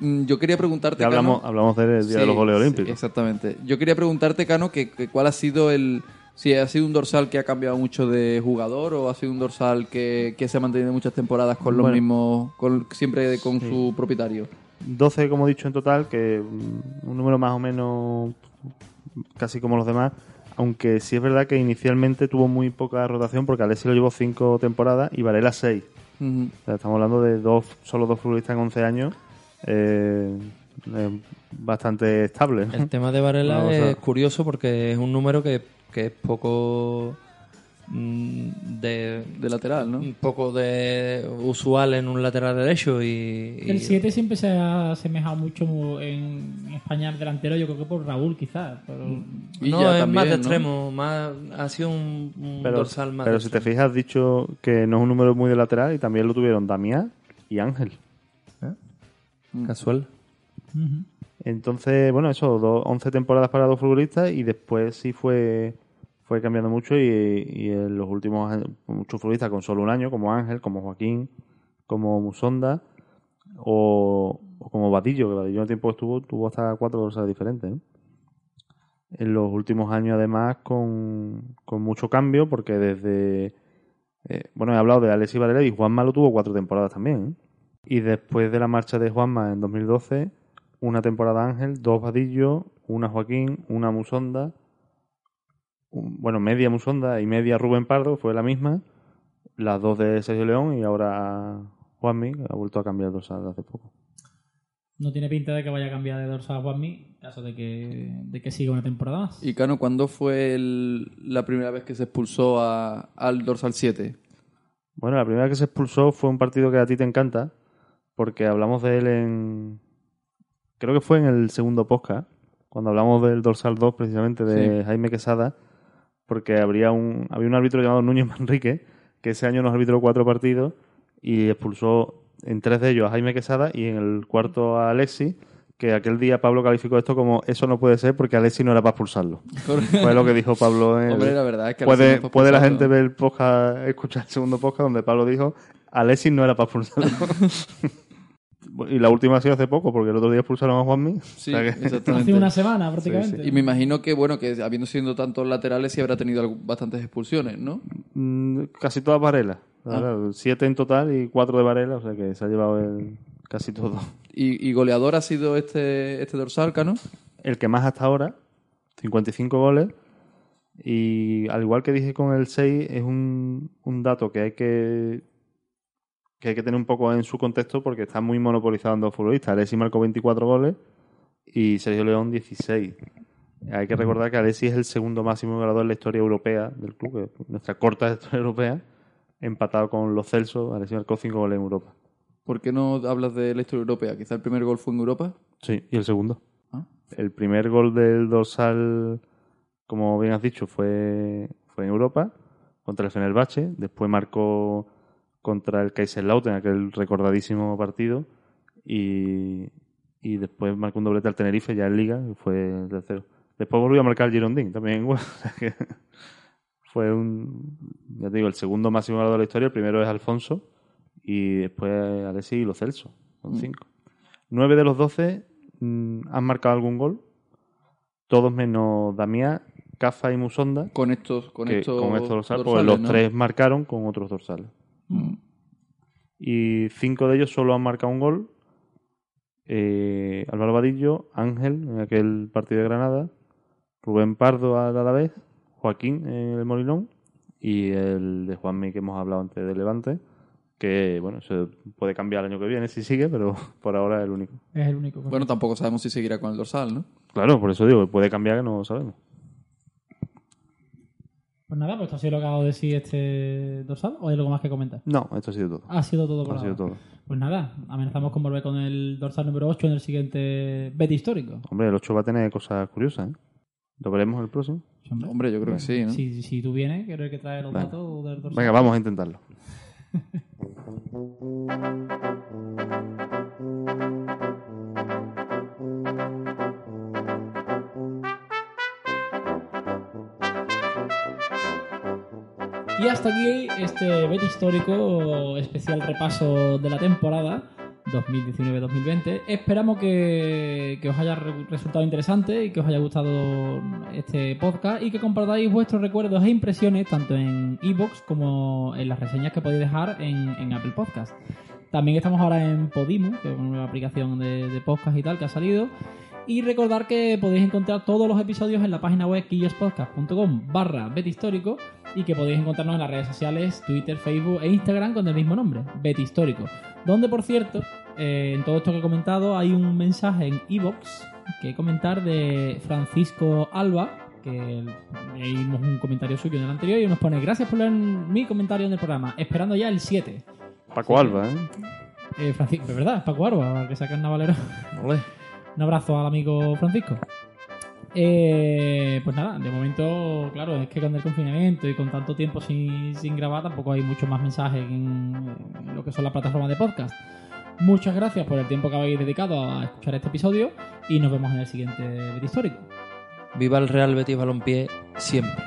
Mm, Yo quería preguntarte, Ya hablamos, Cano- hablamos del Día de los Goles sí, Olímpicos. exactamente. Yo quería preguntarte, Cano, que, que cuál ha sido el... Si ha sido un dorsal que ha cambiado mucho de jugador o ha sido un dorsal que, que se ha mantenido muchas temporadas con los Bueno. mismos... Con, siempre con su propietario. 12, como he dicho en total, que mm, un número más o menos casi como los demás. Aunque sí es verdad que inicialmente tuvo muy poca rotación porque Alessi lo llevó 5 temporadas y Varela 6. Ujú. O sea, estamos hablando de dos, solo dos futbolistas en 11 años. eh, eh, bastante estable. ¿no? El tema de Varela es curioso porque es un número que, que es poco mm, de, De lateral, ¿no? un poco de usual en un lateral derecho y, y- El 7 siempre se ha asemejado mucho en España al delantero, yo creo que por Raúl quizás. Pero... Y no, es también, más de ¿no? extremo, más, ha sido un, un Pero, dorsal más pero de si te fijas, has dicho que no es un número muy de lateral y también lo tuvieron Damián y Ángel. Casual. Ujú. Entonces, bueno, eso, do- 11 temporadas para dos futbolistas y después sí fue fue cambiando mucho y, en los últimos años, muchos futbolistas con solo un año, como Ángel, como Joaquín, como Musonda o, o como Batillo, que Batillo en el tiempo estuvo tuvo hasta cuatro dorsales diferentes. En los últimos años, además, con, con mucho cambio, porque desde. eh, bueno, he hablado de Alexis Varela y Juanma lo tuvo cuatro temporadas también. ¿eh? Y después de la marcha de Juanma en 2012, una temporada Ángel, dos Vadillo, una Joaquín, una Musonda, un- bueno, media Musonda y media Rubén Pardo, fue la misma, las dos de Sergio León y ahora Juanmi, que ha vuelto a cambiar dos hace poco. No tiene pinta de que vaya a cambiar de dorsal Juanmi, en caso de que, de que siga una temporada más. Y Cano, ¿cuándo fue el- la primera vez que se expulsó a- al dorsal 7? Bueno, la primera que se expulsó fue un partido que a ti te encanta, porque hablamos de él en... Creo que fue en el segundo podcast, cuando hablamos del dorsal 2 precisamente de Sí. Jaime Quesada, porque habría un, había un árbitro llamado Núñez Manrique, que ese año nos arbitró cuatro partidos y expulsó en tres de ellos a Jaime Quesada y en el cuarto a Alexis, que aquel día Pablo calificó esto como eso no puede ser porque Alexis no era para expulsarlo. Fue lo que dijo Pablo en el- Hombre, la verdad es que... puede, no puede la gente ver el podcast, escuchar el segundo podcast donde Pablo dijo Alexis no era para expulsarlo. Y la última ha sido hace poco, porque el otro día expulsaron a Juanmi. Sí, O sea que- exactamente. Hace una semana prácticamente. Y me imagino que, bueno, que habiendo sido tantos laterales, sí habrá tenido bastantes expulsiones, ¿no? Mm, casi todas Varela. Ah. Siete en total y cuatro de Varela, o sea que se ha llevado el- casi todo. Y, y goleador ha sido este, este dorsal, ¿no? El que más hasta ahora, 55 goles. Y al igual que dije con el 6, es un, un dato que hay que que hay que tener un poco en su contexto porque está muy monopolizado en dos futbolistas. Alexis marcó 24 goles y Sergio León 16. Hay que recordar que Alexis es el segundo máximo goleador en la historia europea del club, nuestra corta historia europea, empatado con los Celsos. Alexis marcó 5 goles en Europa. ¿Por qué no hablas de la historia europea? Quizá el primer gol fue en Europa. Sí, y el segundo. Ah. El primer gol del dorsal, como bien has dicho, fue, fue en Europa, contra el Fenerbahce. Después marcó contra el Kaiserslautern, aquel recordadísimo partido. Y, y después marcó un doblete al Tenerife, ya en Liga, y fue el tercero. Después volvió a marcar el Girondín, también fue un, ya te digo, el segundo máximo goleador de la historia. El primero es Alfonso y después Alexis y Lo Celso, con cinco. Nueve de los doce mm, han marcado algún gol. Todos menos Damián, Cafa y Musonda. Con estos, con que- estos, con estos dorsales, dorsales, los ¿no? tres marcaron con otros dorsales. Y cinco de ellos solo han marcado un gol. Eh, Álvaro Vadillo, Ángel en aquel partido de Granada, Rubén Pardo al Alavés, Joaquín en el Molinón y el de Juanmi que hemos hablado antes de Levante, que bueno, se puede cambiar el año que viene si sigue, pero por ahora es el único. Es el único. Bueno, tampoco sabemos si seguirá con el dorsal, ¿no? Claro, por eso digo, puede cambiar que no sabemos. Pues nada, pues esto ha sido lo que ha dado de sí este dorsal. ¿O hay algo más que comentar? No, esto ha sido todo. Ha sido todo por Ha sido todo. Pues nada, amenazamos con volver con el dorsal número 8 en el siguiente bet histórico. Hombre, el 8 va a tener cosas curiosas, ¿eh? Lo veremos el próximo. Sí, hombre. Hombre, yo creo que sí, ¿no? Si, si tú vienes, que eres el que trae los Venga. datos del dorsal. Venga, vamos a intentarlo. Y hasta aquí este bet histórico especial repaso de la temporada 2019-2020. Esperamos que, que os haya re- resultado interesante y que os haya gustado este podcast y que compartáis vuestros recuerdos e impresiones tanto en iBox como en las reseñas que podéis dejar en, en Apple Podcast. También estamos ahora en Podimo, que es una nueva aplicación de, de podcast y tal que ha salido. Y recordar que podéis encontrar todos los episodios en la página web quillospodcast.com barra bethistórico y que podéis encontrarnos en las redes sociales Twitter, Facebook e Instagram con el mismo nombre, Bethistórico. Donde, por cierto, eh, en todo esto que he comentado hay un mensaje en iBox que comentar de Francisco Alba, que leímos un comentario suyo en el anterior y nos pone gracias por leer mi comentario en el programa, esperando ya el 7. Paco Alba, ¿eh? Eh, Francisco, de verdad, Paco Arba, que saca el navalero. Ole. Un abrazo al amigo Francisco. Eh, pues nada, de momento, claro, es que con el confinamiento y con tanto tiempo sin, grabar, tampoco hay mucho más mensajes en, lo que son las plataformas de podcast. Muchas gracias por el tiempo que habéis dedicado a escuchar este episodio y nos vemos en el siguiente vídeo histórico. Viva el Real Betis Balompié siempre.